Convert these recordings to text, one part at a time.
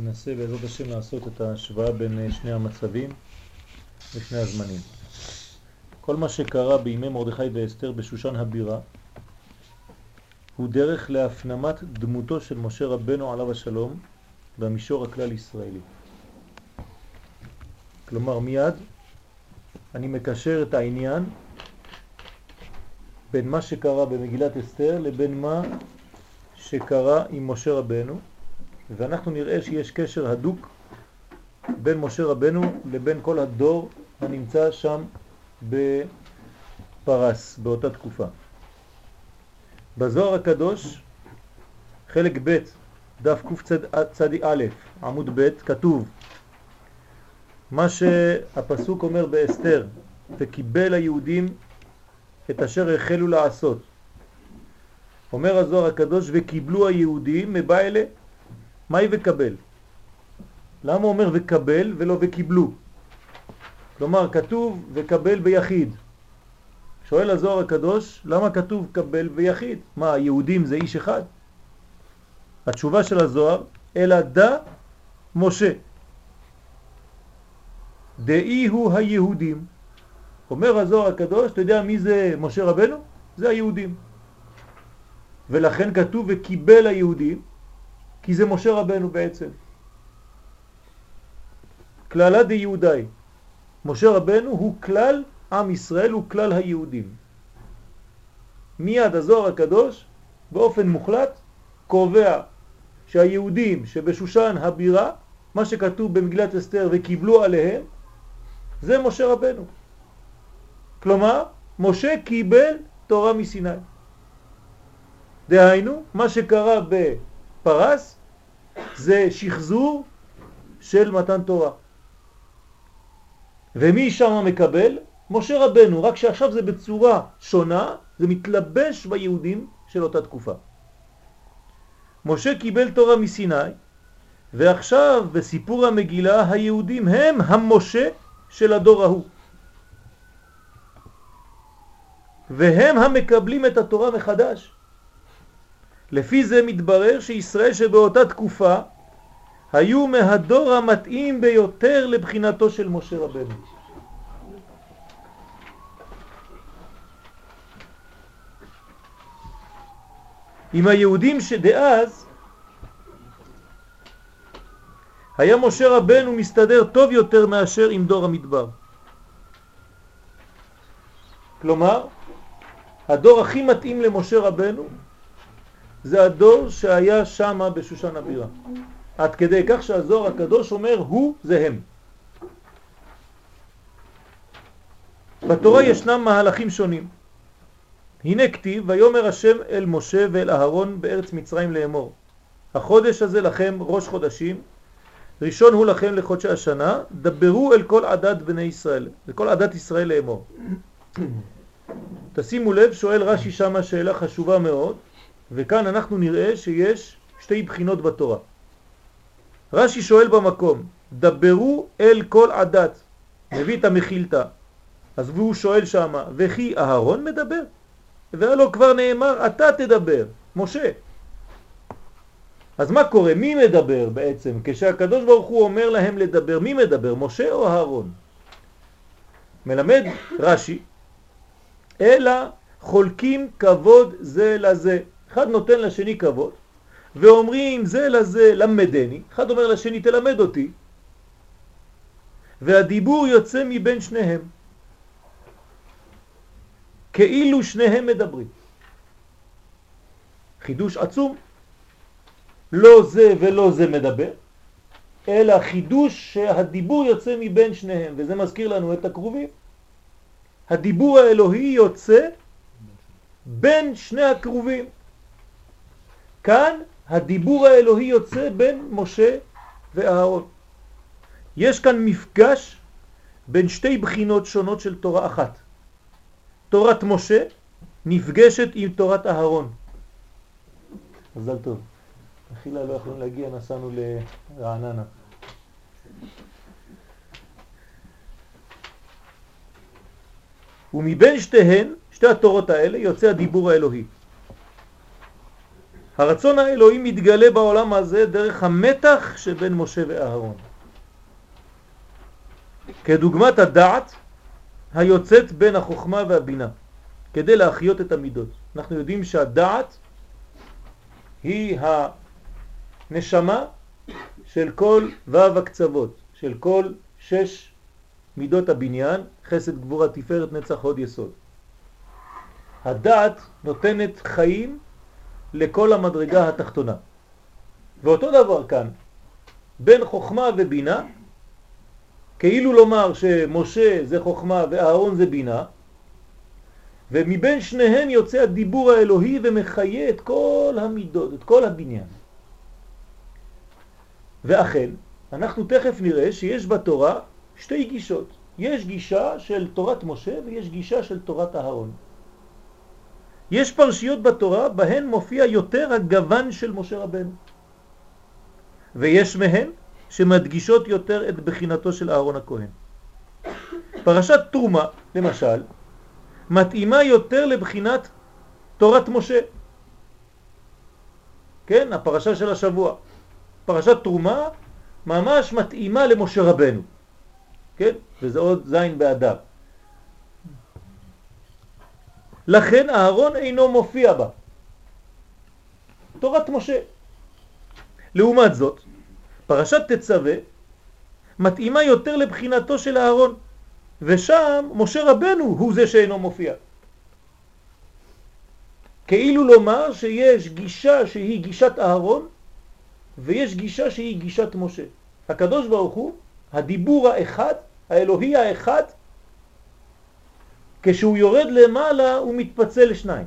ננסה בעזרת השם לעשות את ההשוואה בין אה, שני המצבים ושני הזמנים. כל מה שקרה בימי מרדכי ואסתר בשושן הבירה הוא דרך להפנמת דמותו של משה רבנו עליו השלום במישור הכלל ישראלי. כלומר מיד אני מקשר את העניין בין מה שקרה במגילת אסתר לבין מה שקרה עם משה רבנו ואנחנו נראה שיש קשר הדוק בין משה רבנו לבין כל הדור הנמצא שם בפרס באותה תקופה. בזוהר הקדוש, חלק ב', דף קצ"א, עמוד ב', כתוב מה שהפסוק אומר באסתר, וקיבל היהודים את אשר החלו לעשות. אומר הזוהר הקדוש, וקיבלו היהודים מבעלה מהי וקבל? למה אומר וקבל ולא וקיבלו? כלומר, כתוב וקבל ביחיד. שואל הזוהר הקדוש, למה כתוב קבל ביחיד? מה, היהודים זה איש אחד? התשובה של הזוהר, אלא דה משה. דאי הוא היהודים. אומר הזוהר הקדוש, אתה יודע מי זה משה רבנו? זה היהודים. ולכן כתוב וקיבל היהודים, כי זה משה רבנו בעצם. כללה די יהודאי. משה רבנו הוא כלל עם ישראל, הוא כלל היהודים. מיד הזוהר הקדוש באופן מוחלט קובע שהיהודים שבשושן הבירה, מה שכתוב במגילת אסתר וקיבלו עליהם, זה משה רבנו. כלומר, משה קיבל תורה מסיני. דהיינו, מה שקרה בפרס זה שחזור של מתן תורה. ומי שם מקבל? משה רבנו, רק שעכשיו זה בצורה שונה, זה מתלבש ביהודים של אותה תקופה. משה קיבל תורה מסיני, ועכשיו בסיפור המגילה היהודים הם המשה של הדור ההוא. והם המקבלים את התורה מחדש. לפי זה מתברר שישראל שבאותה תקופה היו מהדור המתאים ביותר לבחינתו של משה רבנו. עם היהודים שדאז היה משה רבנו מסתדר טוב יותר מאשר עם דור המדבר. כלומר, הדור הכי מתאים למשה רבנו זה הדור שהיה שם בשושן הבירה. עד כדי כך שהזוהר הקדוש אומר הוא זה הם. בתורה ישנם מהלכים שונים. הנה כתיב, ויאמר השם אל משה ואל אהרון בארץ מצרים לאמור. החודש הזה לכם ראש חודשים, ראשון הוא לכם לחודשי השנה, דברו אל כל עדת בני ישראל, לכל עדת ישראל לאמור. תשימו לב, שואל רש"י שמה שאלה חשובה מאוד, וכאן אנחנו נראה שיש שתי בחינות בתורה. רש"י שואל במקום, דברו אל כל עדת, מביא את המחילתא, אז הוא שואל שמה, וכי אהרון מדבר? והלא כבר נאמר, אתה תדבר, משה. אז מה קורה? מי מדבר בעצם? כשהקדוש ברוך הוא אומר להם לדבר, מי מדבר? משה או אהרון? מלמד רש"י, אלא חולקים כבוד זה לזה. אחד נותן לשני כבוד, ואומרים זה לזה למדני, אחד אומר לשני תלמד אותי, והדיבור יוצא מבין שניהם, כאילו שניהם מדברים. חידוש עצום, לא זה ולא זה מדבר, אלא חידוש שהדיבור יוצא מבין שניהם, וזה מזכיר לנו את הקרובים. הדיבור האלוהי יוצא בין שני הקרובים. כאן הדיבור האלוהי יוצא בין משה ואהרון. יש כאן מפגש בין שתי בחינות שונות של תורה אחת. תורת משה נפגשת עם תורת אהרון. מזל טוב. אכילה לא יכולים להגיע, נסענו לרעננה. ומבין שתיהן, שתי התורות האלה, יוצא הדיבור האלוהי. הרצון האלוהי מתגלה בעולם הזה דרך המתח שבין משה ואהרון. כדוגמת הדעת היוצאת בין החוכמה והבינה, כדי להחיות את המידות. אנחנו יודעים שהדעת היא הנשמה של כל וו הקצוות, של כל שש מידות הבניין, חסד גבורה תפארת נצח עוד יסוד. הדעת נותנת חיים לכל המדרגה התחתונה. ואותו דבר כאן, בין חוכמה ובינה, כאילו לומר שמשה זה חוכמה ואהרון זה בינה, ומבין שניהם יוצא הדיבור האלוהי ומחיה את כל המידות, את כל הבניין. ואכן, אנחנו תכף נראה שיש בתורה שתי גישות. יש גישה של תורת משה ויש גישה של תורת אהרון. יש פרשיות בתורה בהן מופיע יותר הגוון של משה רבנו. ויש מהן שמדגישות יותר את בחינתו של אהרון הכהן. פרשת תרומה, למשל, מתאימה יותר לבחינת תורת משה. כן, הפרשה של השבוע. פרשת תרומה ממש מתאימה למשה רבנו. כן? וזה עוד זין באדם. לכן אהרון אינו מופיע בה. תורת משה. לעומת זאת, פרשת תצווה מתאימה יותר לבחינתו של אהרון, ושם משה רבנו הוא זה שאינו מופיע. כאילו לומר שיש גישה שהיא גישת אהרון ויש גישה שהיא גישת משה. הקדוש ברוך הוא, הדיבור האחד, האלוהי האחד, כשהוא יורד למעלה הוא מתפצל לשניים.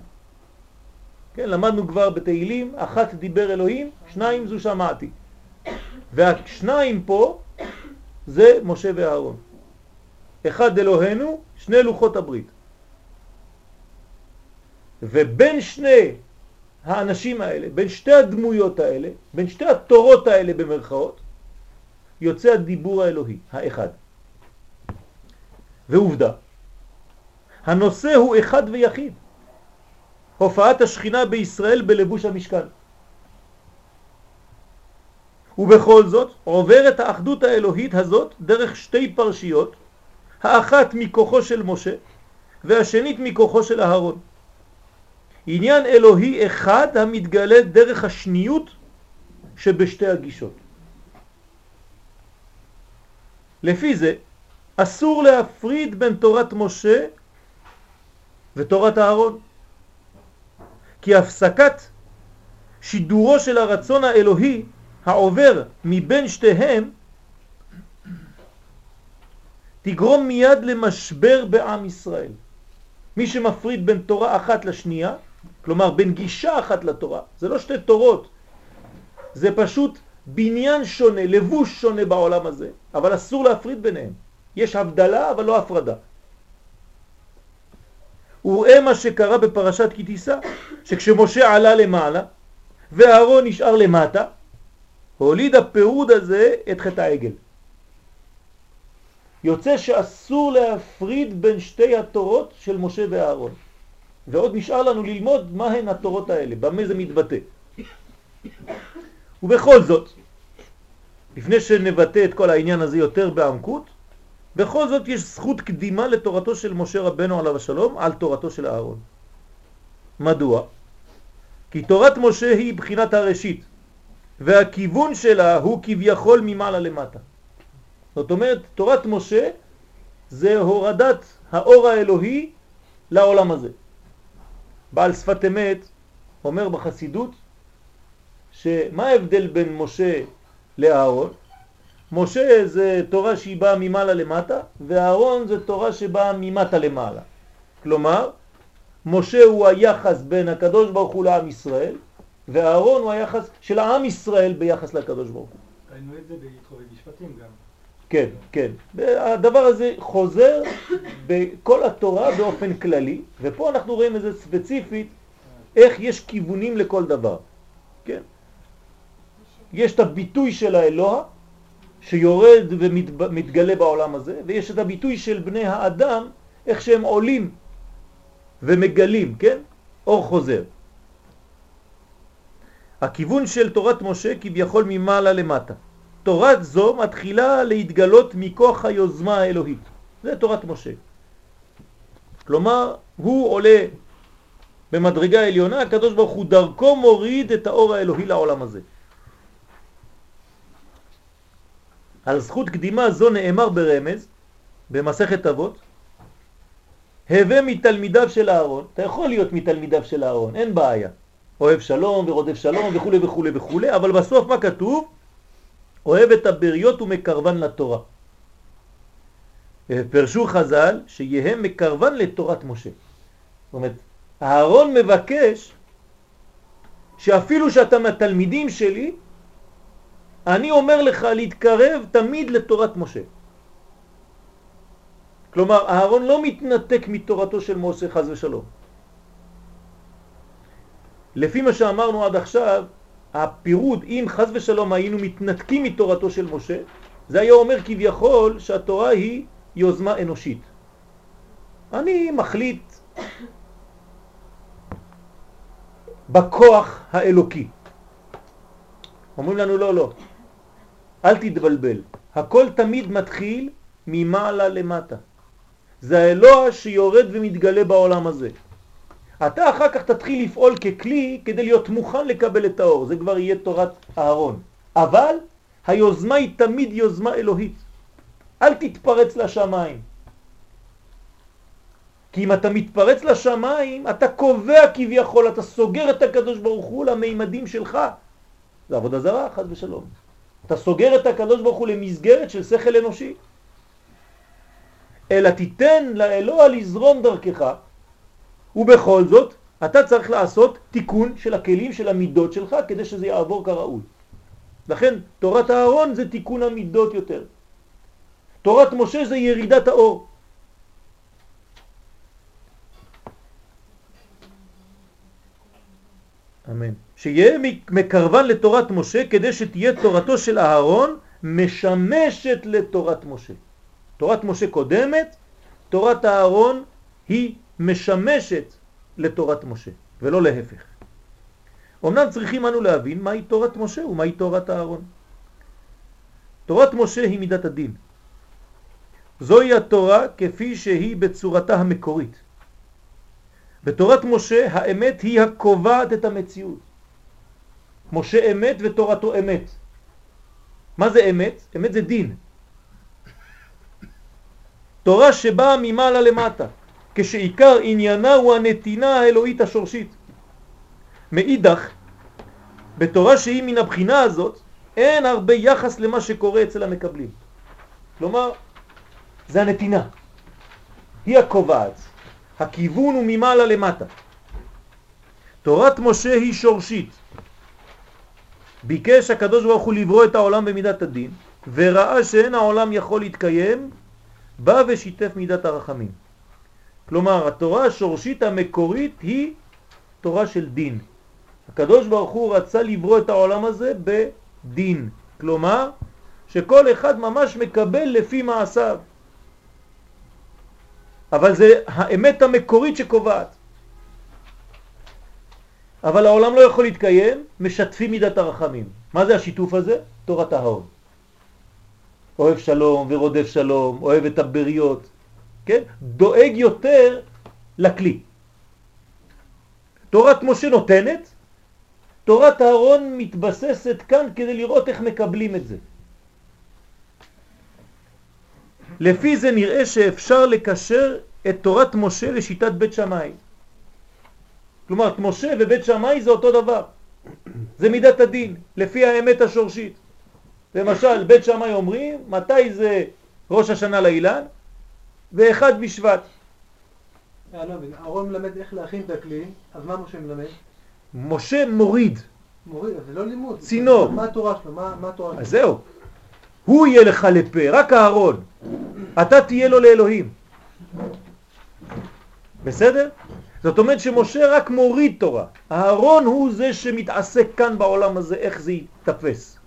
כן, למדנו כבר בתהילים, אחת דיבר אלוהים, שניים זו שמעתי. והשניים פה זה משה ואהרון. אחד אלוהינו, שני לוחות הברית. ובין שני האנשים האלה, בין שתי הדמויות האלה, בין שתי התורות האלה במרכאות, יוצא הדיבור האלוהי, האחד. ועובדה, הנושא הוא אחד ויחיד. הופעת השכינה בישראל בלבוש המשכן. ובכל זאת עוברת האחדות האלוהית הזאת דרך שתי פרשיות, האחת מכוחו של משה והשנית מכוחו של אהרון. עניין אלוהי אחד המתגלה דרך השניות שבשתי הגישות. לפי זה אסור להפריד בין תורת משה ותורת אהרון. כי הפסקת שידורו של הרצון האלוהי העובר מבין שתיהם תגרום מיד למשבר בעם ישראל. מי שמפריד בין תורה אחת לשנייה, כלומר בין גישה אחת לתורה, זה לא שתי תורות, זה פשוט בניין שונה, לבוש שונה בעולם הזה, אבל אסור להפריד ביניהם. יש הבדלה אבל לא הפרדה. וראה מה שקרה בפרשת כי תישא, שכשמשה עלה למעלה ואהרון נשאר למטה, הוליד הפירוד הזה את חטא העגל. יוצא שאסור להפריד בין שתי התורות של משה ואהרון. ועוד נשאר לנו ללמוד מהן התורות האלה, במה זה מתבטא. ובכל זאת, לפני שנבטא את כל העניין הזה יותר בעמקות, בכל זאת יש זכות קדימה לתורתו של משה רבנו עליו השלום על תורתו של אהרון. מדוע? כי תורת משה היא בחינת הראשית, והכיוון שלה הוא כביכול ממעלה למטה. זאת אומרת, תורת משה זה הורדת האור האלוהי לעולם הזה. בעל שפת אמת אומר בחסידות שמה ההבדל בין משה לאהרון? משה זה תורה שהיא באה ממעלה למטה, ואהרון זה תורה שבאה ממטה למעלה. כלומר, משה הוא היחס בין הקדוש ברוך הוא לעם ישראל, ואהרון הוא היחס של העם ישראל ביחס לקדוש ברוך הוא. ראינו את זה בהתחובי משפטים גם. כן, כן. הדבר הזה חוזר בכל התורה באופן כללי, ופה אנחנו רואים את זה ספציפית, איך יש כיוונים לכל דבר. כן? יש את הביטוי של האלוה, שיורד ומתגלה בעולם הזה, ויש את הביטוי של בני האדם, איך שהם עולים ומגלים, כן? אור חוזר. הכיוון של תורת משה כביכול ממעלה למטה. תורת זו מתחילה להתגלות מכוח היוזמה האלוהית. זה תורת משה. כלומר, הוא עולה במדרגה העליונה, הקדוש ברוך הוא דרכו מוריד את האור האלוהי לעולם הזה. על זכות קדימה זו נאמר ברמז, במסכת אבות, הווה מתלמידיו של אהרון, אתה יכול להיות מתלמידיו של אהרון, אין בעיה. אוהב שלום ורודף שלום וכו' וכו' וכו', אבל בסוף מה כתוב? אוהב את הבריות ומקרבן לתורה. פרשו חז"ל שיהיה מקרבן לתורת משה. זאת אומרת, אהרון מבקש שאפילו שאתה מהתלמידים שלי, אני אומר לך להתקרב תמיד לתורת משה. כלומר, אהרון לא מתנתק מתורתו של משה חז ושלום. לפי מה שאמרנו עד עכשיו, הפירוד, אם חז ושלום היינו מתנתקים מתורתו של משה, זה היה אומר כביכול שהתורה היא יוזמה אנושית. אני מחליט בכוח האלוקי. אומרים לנו לא, לא, אל תתבלבל. הכל תמיד מתחיל ממעלה למטה. זה האלוה שיורד ומתגלה בעולם הזה. אתה אחר כך תתחיל לפעול ככלי כדי להיות מוכן לקבל את האור, זה כבר יהיה תורת אהרון. אבל היוזמה היא תמיד יוזמה אלוהית. אל תתפרץ לשמיים. כי אם אתה מתפרץ לשמיים, אתה קובע כביכול, אתה סוגר את הקדוש ברוך הוא למימדים שלך. זה עבודה זרה, חד ושלום. אתה סוגר את הקדוש ברוך הוא למסגרת של שכל אנושי. אלא תיתן לאלוה לזרום דרכך, ובכל זאת אתה צריך לעשות תיקון של הכלים של המידות שלך כדי שזה יעבור כראוי. לכן תורת הארון זה תיקון המידות יותר. תורת משה זה ירידת האור. אמן. שיהיה מקרבן לתורת משה כדי שתהיה תורתו של אהרון משמשת לתורת משה. תורת משה קודמת, תורת אהרון היא משמשת לתורת משה, ולא להפך. אמנם צריכים אנו להבין מהי תורת משה ומהי תורת אהרון. תורת משה היא מידת הדין. זוהי התורה כפי שהיא בצורתה המקורית. בתורת משה האמת היא הקובעת את המציאות. משה אמת ותורתו אמת. מה זה אמת? אמת זה דין. תורה שבאה ממעלה למטה, כשעיקר עניינה הוא הנתינה האלוהית השורשית. מאידך, בתורה שהיא מן הבחינה הזאת, אין הרבה יחס למה שקורה אצל המקבלים. כלומר, זה הנתינה. היא הקובעת. הכיוון הוא ממעלה למטה. תורת משה היא שורשית. ביקש הקדוש ברוך הוא לברוא את העולם במידת הדין, וראה שאין העולם יכול להתקיים, בא ושיתף מידת הרחמים. כלומר, התורה השורשית המקורית היא תורה של דין. הקדוש ברוך הוא רצה לברוא את העולם הזה בדין. כלומר, שכל אחד ממש מקבל לפי מעשיו. אבל זה האמת המקורית שקובעת. אבל העולם לא יכול להתקיים, משתפים מידת הרחמים. מה זה השיתוף הזה? תורת ההון. אוהב שלום ורודף שלום, אוהב את הבריות, כן? דואג יותר לכלי. תורת משה נותנת, תורת הארון מתבססת כאן כדי לראות איך מקבלים את זה. לפי זה נראה שאפשר לקשר את תורת משה לשיטת בית שמאי. כלומר, משה ובית שמאי זה אותו דבר. זה מידת הדין, לפי האמת השורשית. למשל, בית שמאי אומרים, מתי זה ראש השנה לאילן? ואחד בשבט. אה, לא אהרון מלמד איך להכין את הכלי, אז מה משה מלמד? משה מוריד. מוריד, זה לא לימוד. צינור. מה התורה שלו? מה התורה שלו? אז זהו. הוא יהיה לך לפה, רק אהרון. אתה תהיה לו לאלוהים. בסדר? זאת אומרת שמשה רק מוריד תורה. אהרון הוא זה שמתעסק כאן בעולם הזה, איך זה יתפס.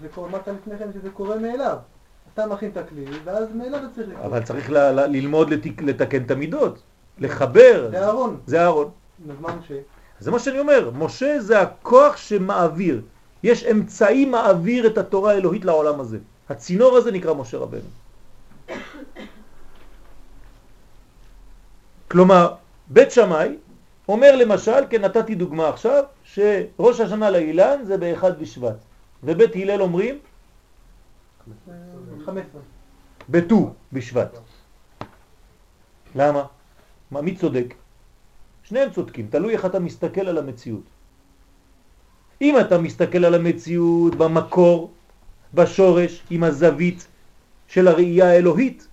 זה קורה, אמרת לפני כן שזה קורה מאליו. אתה מכין את הכלי, ואז מאליו צריך לקרוא. אבל צריך ל- ל- ללמוד לתק, לתקן את המידות, לחבר. זה אהרון. זה אהרון. אז מה משה? זה מה שאני אומר, משה זה הכוח שמעביר. יש אמצעי מעביר את התורה האלוהית לעולם הזה. הצינור הזה נקרא משה רבנו. כלומר, בית שמאי אומר למשל, כן נתתי דוגמה עכשיו, שראש השנה לאילן זה באחד בשבט, ובית הלל אומרים? בט"ו בשבט. למה? מה, מי צודק? שניהם צודקים, תלוי איך אתה מסתכל על המציאות. אם אתה מסתכל על המציאות במקור, בשורש, עם הזווית של הראייה האלוהית,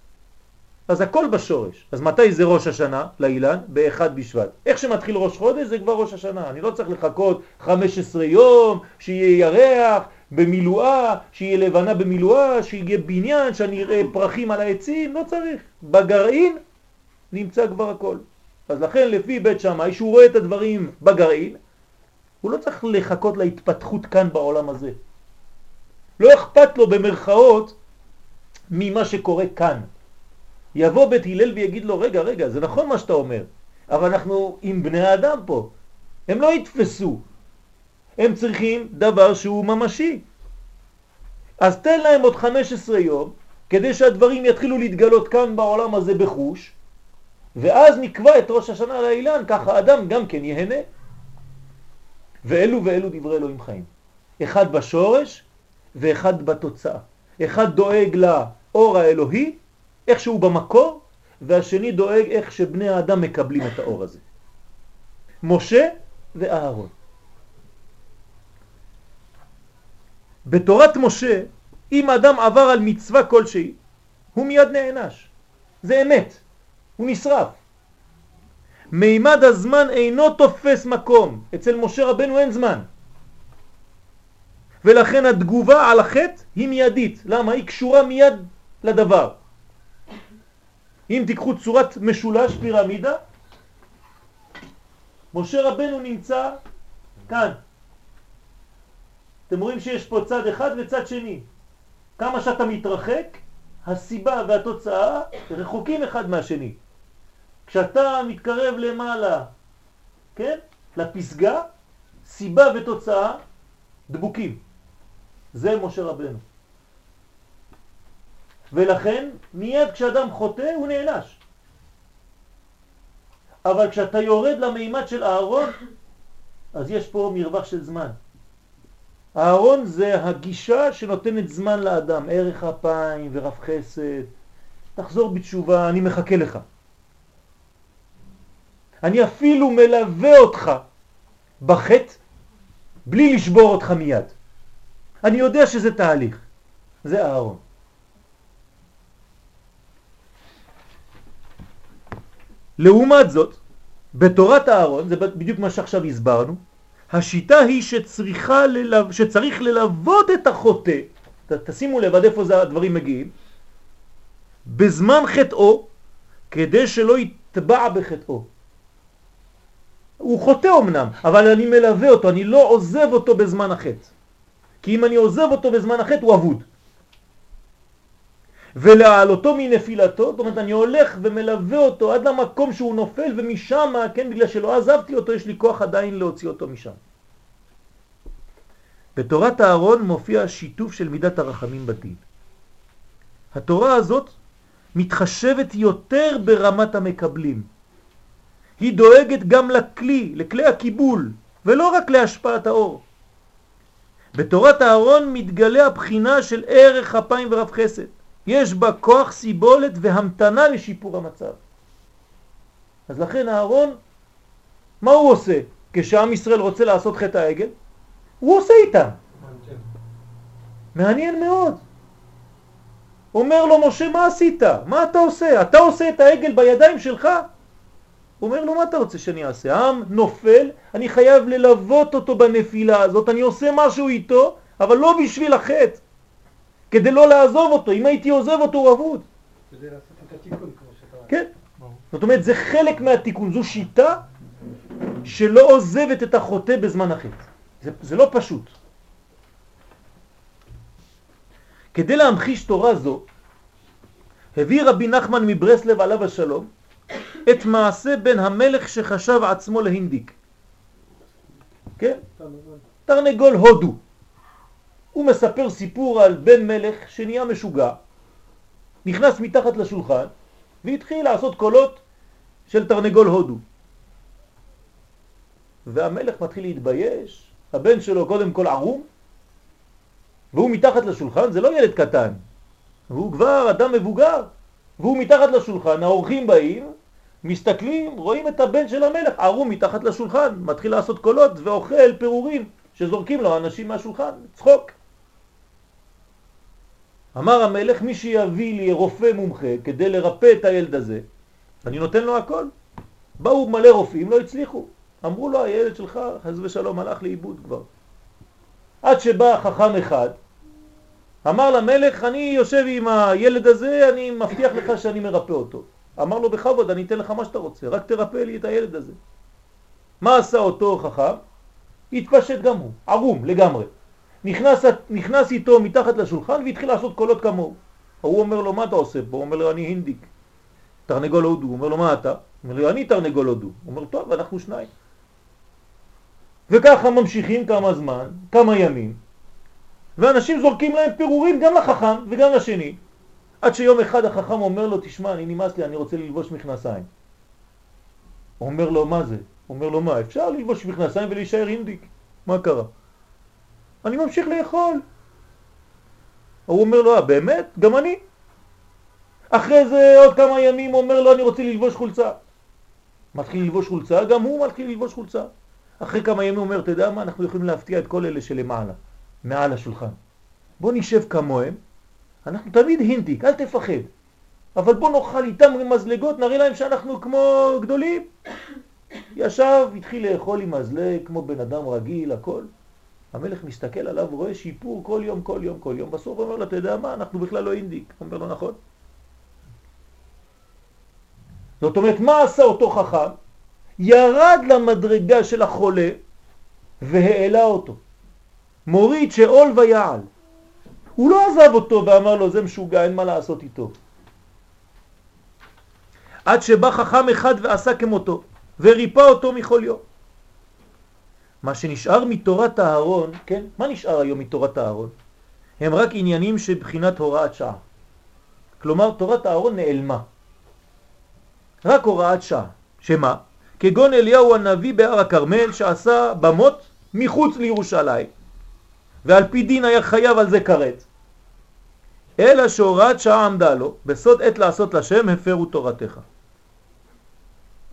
אז הכל בשורש. אז מתי זה ראש השנה לאילן? באחד בשבט. איך שמתחיל ראש חודש זה כבר ראש השנה. אני לא צריך לחכות 15 יום, שיהיה ירח במילואה, שיהיה לבנה במילואה, שיהיה בניין, שאני אראה פרחים על העצים, לא צריך. בגרעין נמצא כבר הכל. אז לכן לפי בית שמאי, שהוא רואה את הדברים בגרעין, הוא לא צריך לחכות להתפתחות כאן בעולם הזה. לא אכפת לו במרכאות ממה שקורה כאן. יבוא בית הלל ויגיד לו, רגע, רגע, זה נכון מה שאתה אומר, אבל אנחנו עם בני האדם פה. הם לא יתפסו. הם צריכים דבר שהוא ממשי. אז תן להם עוד 15 יום, כדי שהדברים יתחילו להתגלות כאן בעולם הזה בחוש, ואז נקבע את ראש השנה לאילן, ככה אדם גם כן יהנה. ואלו ואלו דברי אלוהים חיים. אחד בשורש ואחד בתוצאה. אחד דואג לאור האלוהי, איך שהוא במקור, והשני דואג איך שבני האדם מקבלים את האור הזה. משה ואהרון. בתורת משה, אם אדם עבר על מצווה כלשהי, הוא מיד נענש. זה אמת. הוא נשרף. מימד הזמן אינו תופס מקום. אצל משה רבנו אין זמן. ולכן התגובה על החטא היא מיידית. למה? היא קשורה מיד לדבר. אם תיקחו צורת משולש פירמידה, משה רבנו נמצא כאן. אתם רואים שיש פה צד אחד וצד שני. כמה שאתה מתרחק, הסיבה והתוצאה רחוקים אחד מהשני. כשאתה מתקרב למעלה, כן, לפסגה, סיבה ותוצאה דבוקים. זה משה רבנו. ולכן מיד כשאדם חוטא הוא נענש. אבל כשאתה יורד למימד של אהרון, אז יש פה מרווח של זמן. אהרון זה הגישה שנותנת זמן לאדם, ערך אפיים ורב חסד. תחזור בתשובה, אני מחכה לך. אני אפילו מלווה אותך בחטא בלי לשבור אותך מיד. אני יודע שזה תהליך. זה אהרון. לעומת זאת, בתורת אהרון, זה בדיוק מה שעכשיו הסברנו, השיטה היא שצריכה ללו... שצריך ללוות את החוטא, ת, תשימו לב עד איפה זה הדברים מגיעים, בזמן חטאו, כדי שלא יתבע בחטאו. הוא חוטא אמנם, אבל אני מלווה אותו, אני לא עוזב אותו בזמן החטא. כי אם אני עוזב אותו בזמן החטא הוא אבוד. ולהעלותו מנפילתו, זאת אומרת אני הולך ומלווה אותו עד למקום שהוא נופל ומשם, כן, בגלל שלא עזבתי אותו, יש לי כוח עדיין להוציא אותו משם. בתורת הארון מופיע שיתוף של מידת הרחמים בדין. התורה הזאת מתחשבת יותר ברמת המקבלים. היא דואגת גם לכלי, לכלי הקיבול, ולא רק להשפעת האור. בתורת הארון מתגלה הבחינה של ערך אפיים ורב חסד. יש בה כוח סיבולת והמתנה לשיפור המצב. אז לכן הארון, מה הוא עושה כשעם ישראל רוצה לעשות חטא העגל? הוא עושה איתם. מעניין מאוד. אומר לו משה, מה עשית? מה אתה עושה? אתה עושה את העגל בידיים שלך? הוא אומר לו, מה אתה רוצה שאני אעשה? העם נופל, אני חייב ללוות אותו בנפילה הזאת, אני עושה משהו איתו, אבל לא בשביל החטא. כדי לא לעזוב אותו. אם הייתי עוזב אותו, הוא אבוד. כדי לעשות את התיקון כמו שאתה... כן. זאת אומרת, זה חלק מהתיקון. זו שיטה שלא עוזבת את החוטא בזמן החטא. זה, זה לא פשוט. כדי להמחיש תורה זו, הביא רבי נחמן מברסלב עליו השלום את מעשה בן המלך שחשב עצמו להינדיק. תרנגול הודו. הוא מספר סיפור על בן מלך שנהיה משוגע, נכנס מתחת לשולחן והתחיל לעשות קולות של תרנגול הודו. והמלך מתחיל להתבייש, הבן שלו קודם כל ערום, והוא מתחת לשולחן, זה לא ילד קטן, והוא כבר אדם מבוגר, והוא מתחת לשולחן, האורחים באים, מסתכלים, רואים את הבן של המלך ערום מתחת לשולחן, מתחיל לעשות קולות ואוכל פירורים שזורקים לו אנשים מהשולחן, צחוק. אמר המלך, מי שיביא לי רופא מומחה כדי לרפא את הילד הזה, אני נותן לו הכל. באו מלא רופאים, לא הצליחו. אמרו לו, הילד שלך, חס ושלום, הלך לאיבוד כבר. עד שבא חכם אחד, אמר למלך, אני יושב עם הילד הזה, אני מבטיח לך שאני מרפא אותו. אמר לו, בכבוד, אני אתן לך מה שאתה רוצה, רק תרפא לי את הילד הזה. מה עשה אותו חכם? התפשט גם הוא, ערום לגמרי. נכנס, נכנס איתו מתחת לשולחן והתחיל לעשות קולות כמוהו. הוא אומר לו, מה אתה עושה פה? הוא אומר לו, אני הינדיק, תרנגול הודו. הוא אומר לו, מה אתה? הוא אומר לו, אני תרנגול הודו. הוא אומר, טוב, אנחנו שניים. וככה ממשיכים כמה זמן, כמה ימים, ואנשים זורקים להם פירורים גם לחכם וגם לשני, עד שיום אחד החכם אומר לו, תשמע, אני נמאס לי, אני רוצה ללבוש מכנסיים. אומר לו, מה זה? אומר לו, מה, אפשר ללבוש מכנסיים ולהישאר אינדיק? מה קרה? אני ממשיך לאכול. הוא אומר לו, אה, באמת? גם אני. אחרי זה עוד כמה ימים אומר לו, אני רוצה ללבוש חולצה. מתחיל ללבוש חולצה, גם הוא מתחיל ללבוש חולצה. אחרי כמה ימים אומר, יודע מה, אנחנו יכולים להפתיע את כל אלה שלמעלה, מעל השולחן. בוא נשב כמוהם, אנחנו תמיד הינדיק, אל תפחד. אבל בוא נאכל איתם מזלגות, נראה להם שאנחנו כמו גדולים. ישב, התחיל לאכול עם מזלג כמו בן אדם רגיל, הכל. המלך מסתכל עליו, רואה שיפור כל יום, כל יום, כל יום. בסוף אומר לו, אתה יודע מה, אנחנו בכלל לא אינדיק. אומר לו, נכון. זאת אומרת, מה עשה אותו חכם? ירד למדרגה של החולה והעלה אותו. מוריד שאול ויעל. הוא לא עזב אותו ואמר לו, זה משוגע, אין מה לעשות איתו. עד שבא חכם אחד ועשה כמותו, וריפא אותו מכל יום. מה שנשאר מתורת הארון, כן? מה נשאר היום מתורת הארון? הם רק עניינים שבחינת הוראת שעה. כלומר, תורת הארון נעלמה. רק הוראת שעה. שמה? כגון אליהו הנביא בהר הכרמל שעשה במות מחוץ לירושלים. ועל פי דין היה חייב על זה כרת. אלא שהוראת שעה עמדה לו, בסוד עת לעשות לשם הפרו תורתך.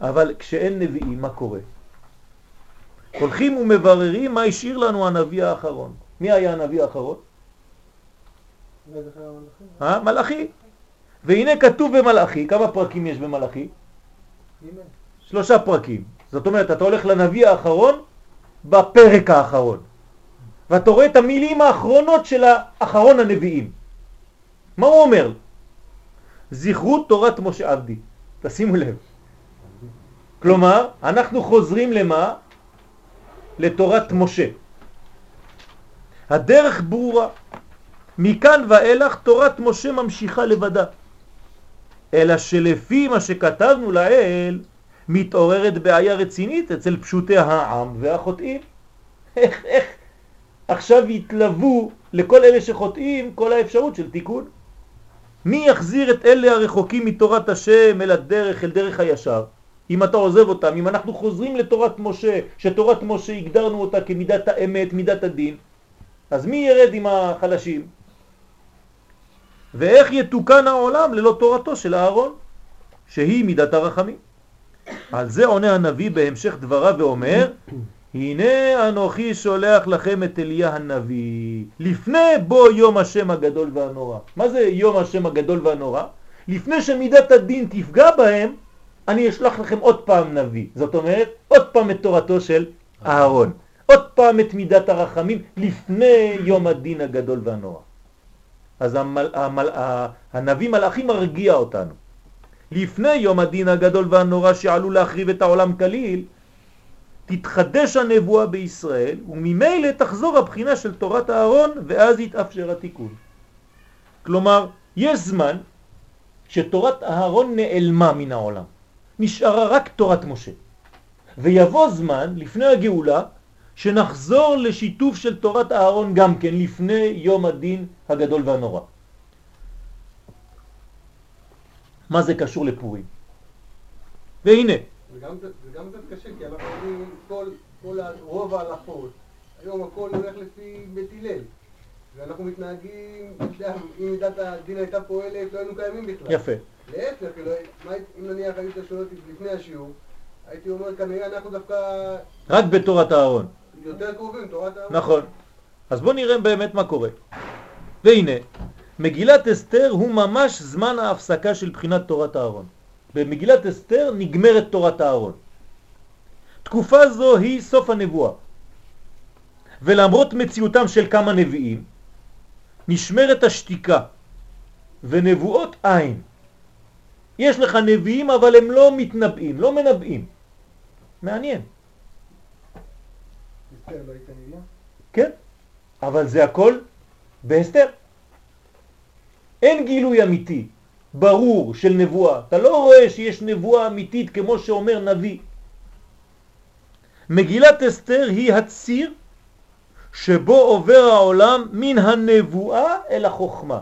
אבל כשאין נביאים, מה קורה? הולכים ומבררים מה השאיר לנו הנביא האחרון. מי היה הנביא האחרון? אה? מלאכי. והנה כתוב במלאכי, כמה פרקים יש במלאכי? שלושה פרקים. זאת אומרת, אתה הולך לנביא האחרון בפרק האחרון. ואתה רואה את המילים האחרונות של האחרון הנביאים. מה הוא אומר? זכרו תורת משה עבדי. תשימו לב. כלומר, אנחנו חוזרים למה? לתורת משה. הדרך ברורה. מכאן ואילך תורת משה ממשיכה לבדה. אלא שלפי מה שכתבנו לאל, מתעוררת בעיה רצינית אצל פשוטי העם והחוטאים. איך, איך עכשיו יתלוו לכל אלה שחוטאים כל האפשרות של תיקון? מי יחזיר את אלה הרחוקים מתורת השם אל הדרך, אל דרך הישר? אם אתה עוזב אותם, אם אנחנו חוזרים לתורת משה, שתורת משה הגדרנו אותה כמידת האמת, מידת הדין, אז מי ירד עם החלשים? ואיך יתוקן העולם ללא תורתו של אהרון, שהיא מידת הרחמים? על זה עונה הנביא בהמשך דבריו ואומר, הנה אנוכי שולח לכם את אליה הנביא, לפני בו יום השם הגדול והנורא. מה זה יום השם הגדול והנורא? לפני שמידת הדין תפגע בהם, אני אשלח לכם עוד פעם נביא. זאת אומרת, עוד פעם את תורתו של אהרון. עוד פעם את מידת הרחמים לפני יום הדין הגדול והנורא. אז המל, המל, הנביא מלאכי מרגיע אותנו. לפני יום הדין הגדול והנורא שעלול להחריב את העולם כליל, תתחדש הנבואה בישראל, וממילא תחזור הבחינה של תורת הארון, ואז יתאפשר התיקון. כלומר, יש זמן שתורת הארון נעלמה מן העולם. נשארה רק תורת משה. ויבוא זמן, לפני הגאולה, שנחזור לשיתוף של תורת אהרון גם כן לפני יום הדין הגדול והנורא. מה זה קשור לפורים? והנה. וגם זה קשה, כי אנחנו יודעים כל, כל רוב ההלכות, היום הכל הולך לפי בית הלל. ואנחנו מתנהגים, אם מידת הדין הייתה פועלת, לא היינו קיימים בכלל. יפה. להפך, אם נניח היית שואל אותי לפני השיעור, הייתי אומר כנראה אנחנו דווקא... רק בתורת הארון. יותר קרובים, תורת הארון. נכון. אז בואו נראה באמת מה קורה. והנה, מגילת אסתר הוא ממש זמן ההפסקה של בחינת תורת הארון. במגילת אסתר נגמרת תורת הארון. תקופה זו היא סוף הנבואה. ולמרות מציאותם של כמה נביאים, נשמרת השתיקה ונבואות אין. יש לך נביאים אבל הם לא מתנבאים, לא מנבאים. מעניין. לא כן, אבל זה הכל בהסתר. אין גילוי אמיתי, ברור, של נבואה. אתה לא רואה שיש נבואה אמיתית כמו שאומר נביא. מגילת אסתר היא הציר שבו עובר העולם מן הנבואה אל החוכמה.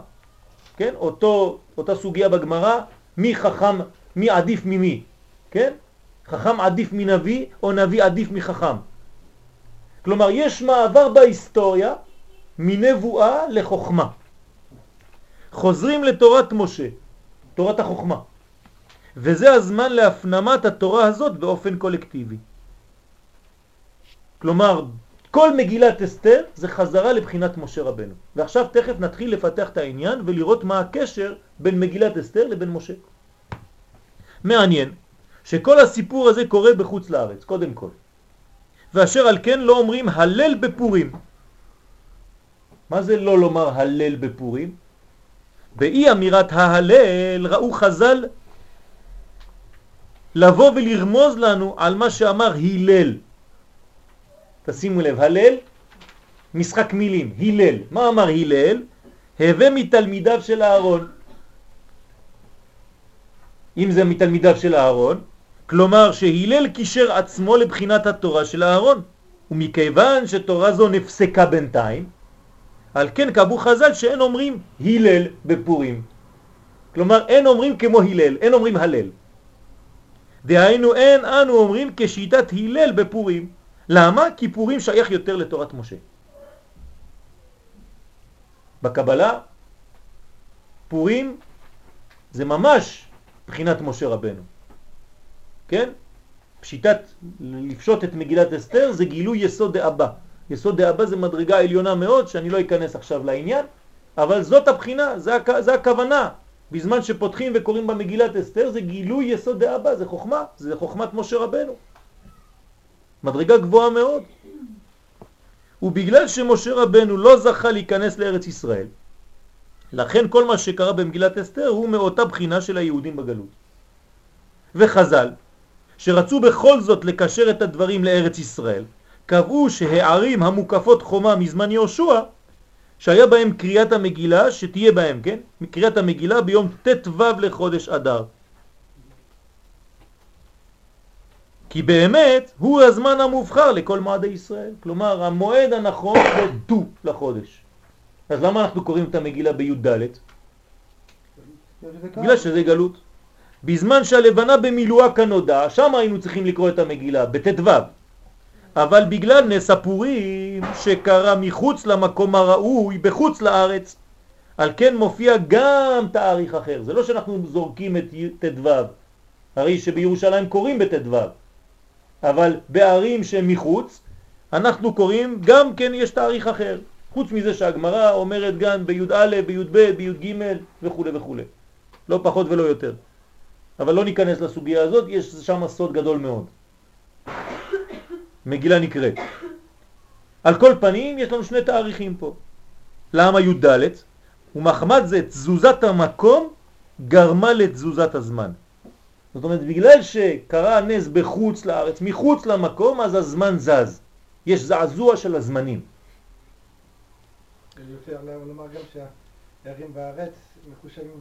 כן? אותו, אותה סוגיה בגמרא, מי חכם, מי עדיף ממי, כן? חכם עדיף מנביא או נביא עדיף מחכם. כלומר, יש מעבר בהיסטוריה מנבואה לחוכמה. חוזרים לתורת משה, תורת החוכמה. וזה הזמן להפנמת התורה הזאת באופן קולקטיבי. כלומר, כל מגילת אסתר זה חזרה לבחינת משה רבנו. ועכשיו תכף נתחיל לפתח את העניין ולראות מה הקשר בין מגילת אסתר לבין משה. מעניין שכל הסיפור הזה קורה בחוץ לארץ, קודם כל. ואשר על כן לא אומרים הלל בפורים. מה זה לא לומר הלל בפורים? באי אמירת ההלל ראו חז"ל לבוא ולרמוז לנו על מה שאמר הלל. תשימו לב, הלל, משחק מילים, הלל. מה אמר הלל? הווה מתלמידיו של אהרון. אם זה מתלמידיו של אהרון, כלומר שהילל קישר עצמו לבחינת התורה של אהרון, ומכיוון שתורה זו נפסקה בינתיים, על כן קבעו חז"ל שאין אומרים הלל בפורים. כלומר אין אומרים כמו הלל, אין אומרים הלל. דהיינו אין אנו אומרים כשיטת הלל בפורים. למה? כי פורים שייך יותר לתורת משה. בקבלה פורים זה ממש בחינת משה רבנו. כן? פשיטת, לפשוט את מגילת אסתר זה גילוי יסוד דאבא. יסוד דאבא זה מדרגה עליונה מאוד שאני לא אכנס עכשיו לעניין, אבל זאת הבחינה, זה, הכ, זה הכוונה. בזמן שפותחים וקוראים במגילת אסתר זה גילוי יסוד דאבא, זה חוכמה, זה חוכמת משה רבנו. מדרגה גבוהה מאוד. ובגלל שמשה רבנו לא זכה להיכנס לארץ ישראל, לכן כל מה שקרה במגילת אסתר הוא מאותה בחינה של היהודים בגלות. וחז"ל, שרצו בכל זאת לקשר את הדברים לארץ ישראל, קבעו שהערים המוקפות חומה מזמן יהושע, שהיה בהם קריאת המגילה, שתהיה בהם, כן? קריאת המגילה ביום ט"ו לחודש אדר. כי באמת הוא הזמן המובחר לכל מועדי ישראל. כלומר, המועד הנכון זה דו לחודש. אז למה אנחנו קוראים את המגילה בי"ד? בגלל שזה גלות. בזמן שהלבנה במילואה כנודע, שם היינו צריכים לקרוא את המגילה, בט"ו. אבל בגלל נס הפורים שקרה מחוץ למקום הראוי, בחוץ לארץ, על כן מופיע גם תאריך אחר. זה לא שאנחנו זורקים את ט"ו, הרי שבירושלים קוראים בט"ו, אבל בערים שהם מחוץ, אנחנו קוראים, גם כן יש תאריך אחר. חוץ מזה שהגמרא אומרת גם בי"א, בי"ב, בי"ג וכו' וכו'. לא פחות ולא יותר. אבל לא ניכנס לסוגיה הזאת, יש שם סוד גדול מאוד. מגילה נקראת. על כל פנים יש לנו שני תאריכים פה. למה י"ד? ומחמד זה תזוזת המקום גרמה לתזוזת הזמן. זאת אומרת, בגלל שקרה הנס בחוץ לארץ, מחוץ למקום, אז הזמן זז. יש זעזוע של הזמנים. אפשר לומר גם שהערים בארץ מחושבים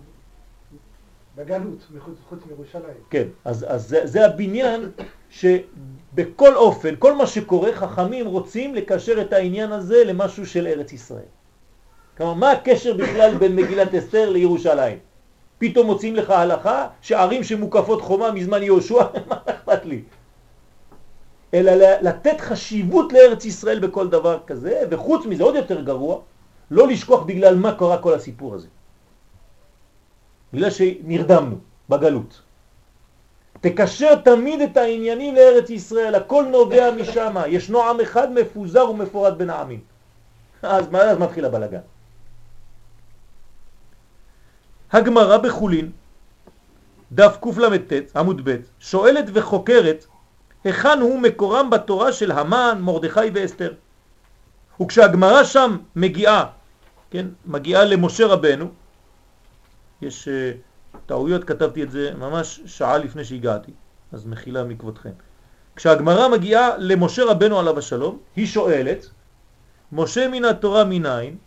בגלות, חוץ מירושלים. כן, אז, אז זה, זה הבניין שבכל אופן, כל מה שקורה, חכמים רוצים לקשר את העניין הזה למשהו של ארץ ישראל. כלומר, מה הקשר בכלל בין מגילת אסתר לירושלים? פתאום מוצאים לך הלכה שערים שמוקפות חומה מזמן יהושע, מה אכפת לי? אלא לתת חשיבות לארץ ישראל בכל דבר כזה, וחוץ מזה עוד יותר גרוע, לא לשכוח בגלל מה קרה כל הסיפור הזה. בגלל שנרדמנו בגלות. תקשר תמיד את העניינים לארץ ישראל, הכל נובע משם, יש נועם אחד מפוזר ומפורד בין העמים. אז מה אז מתחיל הבלגן? הגמרא בחולין, דף קל"ט עמוד ב', שואלת וחוקרת היכן הוא מקורם בתורה של המן, מרדכי ואסתר. וכשהגמרא שם מגיעה, כן, מגיעה למשה רבנו, יש uh, טעויות, כתבתי את זה ממש שעה לפני שהגעתי, אז מחילה מכבודכם. כשהגמרא מגיעה למשה רבנו עליו השלום, היא שואלת, משה מן התורה מניין,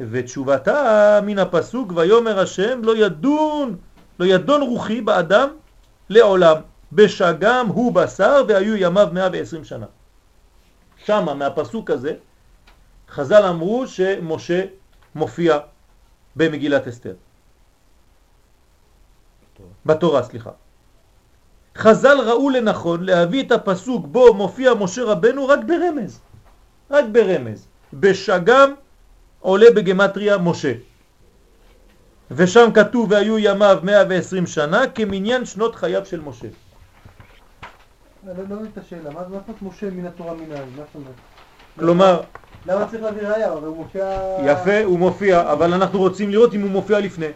ותשובתה מן הפסוק ויומר השם לא ידון, לא ידון רוחי באדם לעולם, בשגם הוא בשר והיו ימיו 120 שנה. שמה מהפסוק הזה חז"ל אמרו שמשה מופיע במגילת אסתר. בתורה, סליחה. חז"ל ראו לנכון להביא את הפסוק בו מופיע משה רבנו רק ברמז, רק ברמז. בשגם עולה בגמטריה משה. ושם כתוב והיו ימיו 120 שנה כמניין שנות חייו של משה. לא מבין את השאלה, מה זאת משה מן התורה מן העין? מה זאת אומרת? כלומר... למה צריך להביא ראייה? הוא מופיע... יפה, הוא מופיע, אבל אנחנו רוצים לראות אם הוא מופיע לפני.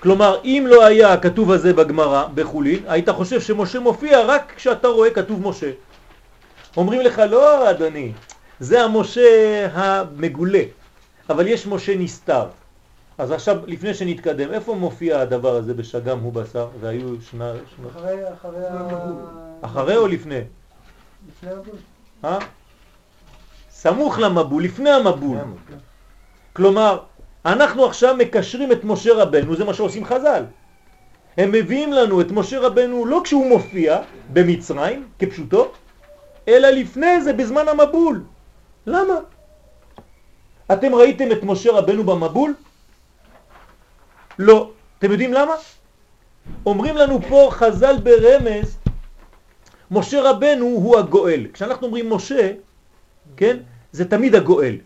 כלומר, אם לא היה הכתוב הזה בגמרא, בחולין, היית חושב שמשה מופיע רק כשאתה רואה כתוב משה. אומרים לך, לא אדוני, זה המשה המגולה, אבל יש משה נסתר. אז עכשיו, לפני שנתקדם, איפה מופיע הדבר הזה בשגם הוא בשר, והיו שנה... שנה... אחרי, אחרי המבול. אחרי או לפני? לפני המבול. אה? סמוך למבול, לפני המבול. כלומר, אנחנו עכשיו מקשרים את משה רבנו, זה מה שעושים חז"ל. הם מביאים לנו את משה רבנו לא כשהוא מופיע במצרים, כפשוטו, אלא לפני זה, בזמן המבול. למה? אתם ראיתם את משה רבנו במבול? לא. אתם יודעים למה? אומרים לנו פה חז"ל ברמז, משה רבנו הוא הגואל. כשאנחנו אומרים משה, כן, זה תמיד הגואל.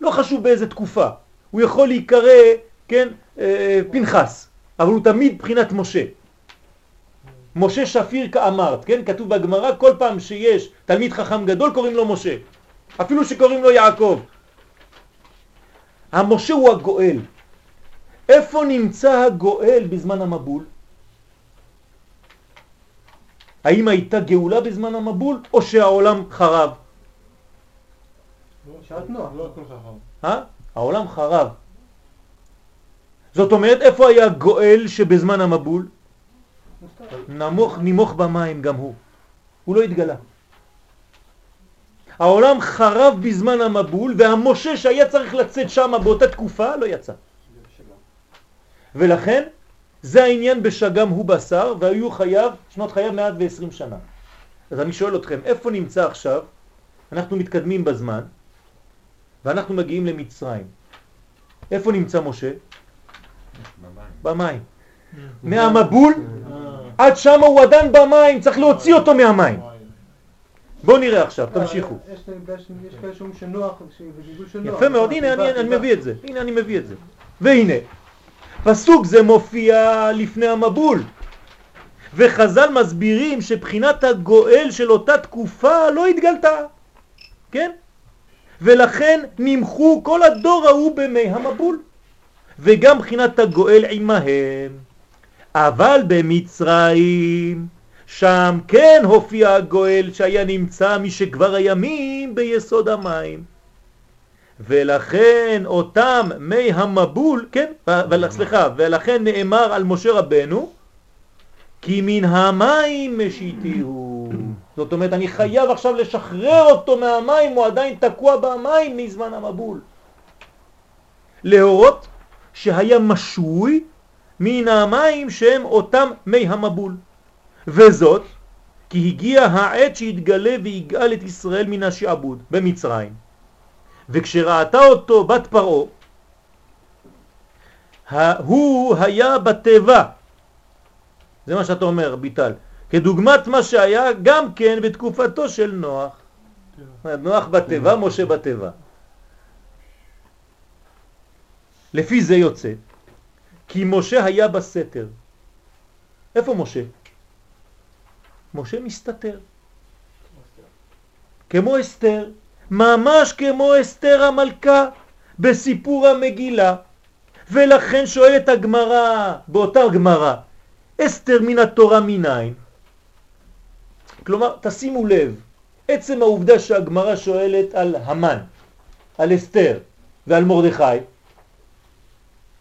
לא חשוב באיזה תקופה. הוא יכול להיקרא, כן, אה, פנחס, אבל הוא תמיד בחינת משה. משה שפיר כאמרת, כן? כתוב בגמרא, כל פעם שיש תלמיד חכם גדול קוראים לו משה. אפילו שקוראים לו יעקב. המשה הוא הגואל. איפה נמצא הגואל בזמן המבול? האם הייתה גאולה בזמן המבול או שהעולם חרב? שעת נוח. לא אה? העולם חרב. זאת אומרת, איפה היה גואל שבזמן המבול? נמוך, נימוך במים גם הוא. הוא לא התגלה. העולם חרב בזמן המבול, והמשה שהיה צריך לצאת שם באותה תקופה לא יצא. ולכן זה העניין בשגם הוא בשר, והיו חייו, שנות חייו 120 שנה. אז אני שואל אתכם, איפה נמצא עכשיו? אנחנו מתקדמים בזמן, ואנחנו מגיעים למצרים. איפה נמצא משה? במים. במים. מהמבול עד שם הוא עדיין במים, צריך להוציא אותו מהמים. בואו נראה עכשיו, תמשיכו. יש כאלה שאומרים שנוח, יפה מאוד, הנה אני מביא את זה, הנה אני מביא את זה. והנה, פסוק זה מופיע לפני המבול. וחז"ל מסבירים שבחינת הגואל של אותה תקופה לא התגלתה, כן? ולכן נמחו כל הדור ההוא במי המבול, וגם בחינת הגואל עמהם. אבל במצרים, שם כן הופיע הגואל שהיה נמצא משכבר הימים ביסוד המים. ולכן אותם מי המבול, כן, סליחה, ולכן נאמר על משה רבנו, כי מן המים משיתיהו. זאת אומרת, אני חייב עכשיו לשחרר אותו מהמים, הוא עדיין תקוע במים מזמן המבול. להורות שהיה משוי מן המים שהם אותם מי המבול. וזאת כי הגיע העת שהתגלה ויגאל את ישראל מן השעבוד במצרים. וכשראתה אותו בת פרעה, הוא היה בטבע. זה מה שאתה אומר, ביטל. כדוגמת מה שהיה גם כן בתקופתו של נוח. נוח בטבע, משה בטבע. לפי זה יוצא, כי משה היה בסתר. איפה משה? משה מסתתר. כמו אסתר, ממש כמו אסתר המלכה בסיפור המגילה. ולכן שואלת הגמרא, באותה גמרא, אסתר מן התורה מניין? כלומר, תשימו לב, עצם העובדה שהגמרא שואלת על המן, על אסתר ועל מרדכי,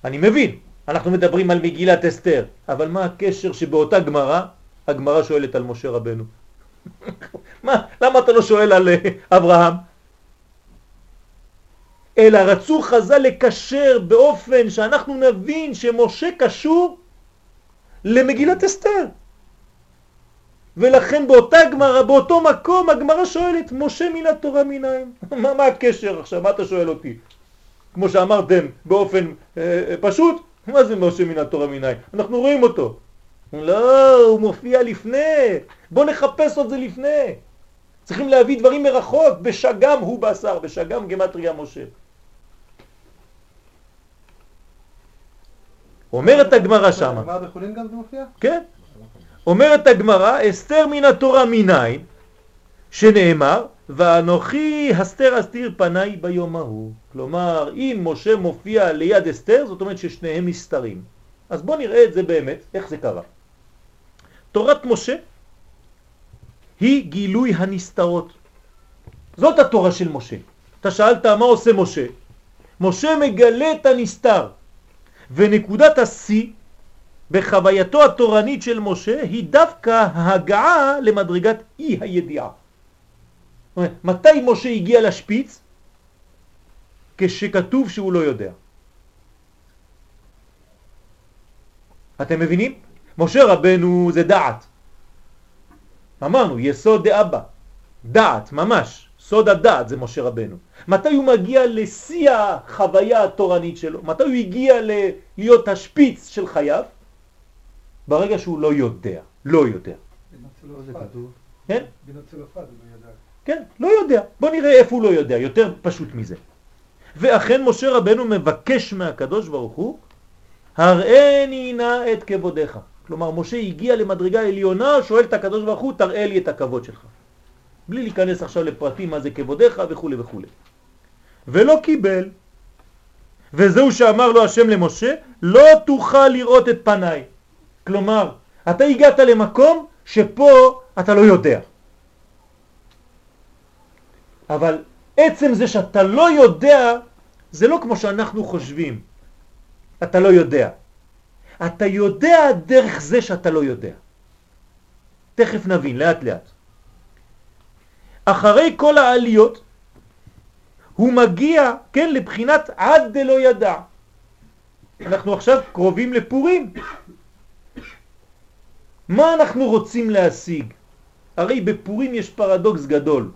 אני מבין, אנחנו מדברים על מגילת אסתר, אבל מה הקשר שבאותה גמרא, הגמרא שואלת על משה רבנו? מה, למה אתה לא שואל על אה, אברהם? אלא רצו חז"ל לקשר באופן שאנחנו נבין שמשה קשור למגילת אסתר. ולכן באותה גמרא, באותו מקום, הגמרא שואלת, משה מן התורה מניים. מה, מה הקשר עכשיו? מה אתה שואל אותי? כמו שאמרתם באופן אה, אה, פשוט, מה זה משה מן התורה מניים? אנחנו רואים אותו. לא, הוא מופיע לפני. בוא נחפש את זה לפני. צריכים להביא דברים מרחוק, בשגם הוא בשר, בשגם גמטריה משה. אומרת הגמרא שמה. הגמרא בחולין גם זה מופיע? כן. אומרת הגמרא, אסתר מן התורה מניין, שנאמר, ואנוכי הסתר אסתיר פניי ביום ההוא. כלומר, אם משה מופיע ליד אסתר, זאת אומרת ששניהם מסתרים. אז בואו נראה את זה באמת, איך זה קרה. תורת משה היא גילוי הנסתרות. זאת התורה של משה. אתה שאלת מה עושה משה? משה מגלה את הנסתר, ונקודת השיא בחווייתו התורנית של משה היא דווקא ההגעה למדרגת אי הידיעה. מתי משה הגיע לשפיץ? כשכתוב שהוא לא יודע. אתם מבינים? משה רבנו זה דעת. אמרנו, יסוד דאבא, דעת, ממש, סוד הדעת זה משה רבנו. מתי הוא מגיע לשיא החוויה התורנית שלו? מתי הוא הגיע להיות השפיץ של חייו? ברגע שהוא לא יודע, לא יודע. כן? כן, לא יודע. בוא נראה איפה הוא לא יודע, יותר פשוט מזה. ואכן משה רבנו מבקש מהקדוש ברוך הוא, הראני נא את כבודך. כלומר, משה הגיע למדרגה עליונה, שואל את הקדוש ברוך הוא, תראה לי את הכבוד שלך. בלי להיכנס עכשיו לפרטים מה זה כבודך וכו' וכו'. ולא קיבל. וזהו שאמר לו השם למשה, לא תוכל לראות את פניי. כלומר, אתה הגעת למקום שפה אתה לא יודע. אבל עצם זה שאתה לא יודע, זה לא כמו שאנחנו חושבים. אתה לא יודע. אתה יודע דרך זה שאתה לא יודע. תכף נבין, לאט לאט. אחרי כל העליות, הוא מגיע, כן, לבחינת עד דלא ידע. אנחנו עכשיו קרובים לפורים. מה אנחנו רוצים להשיג? הרי בפורים יש פרדוקס גדול.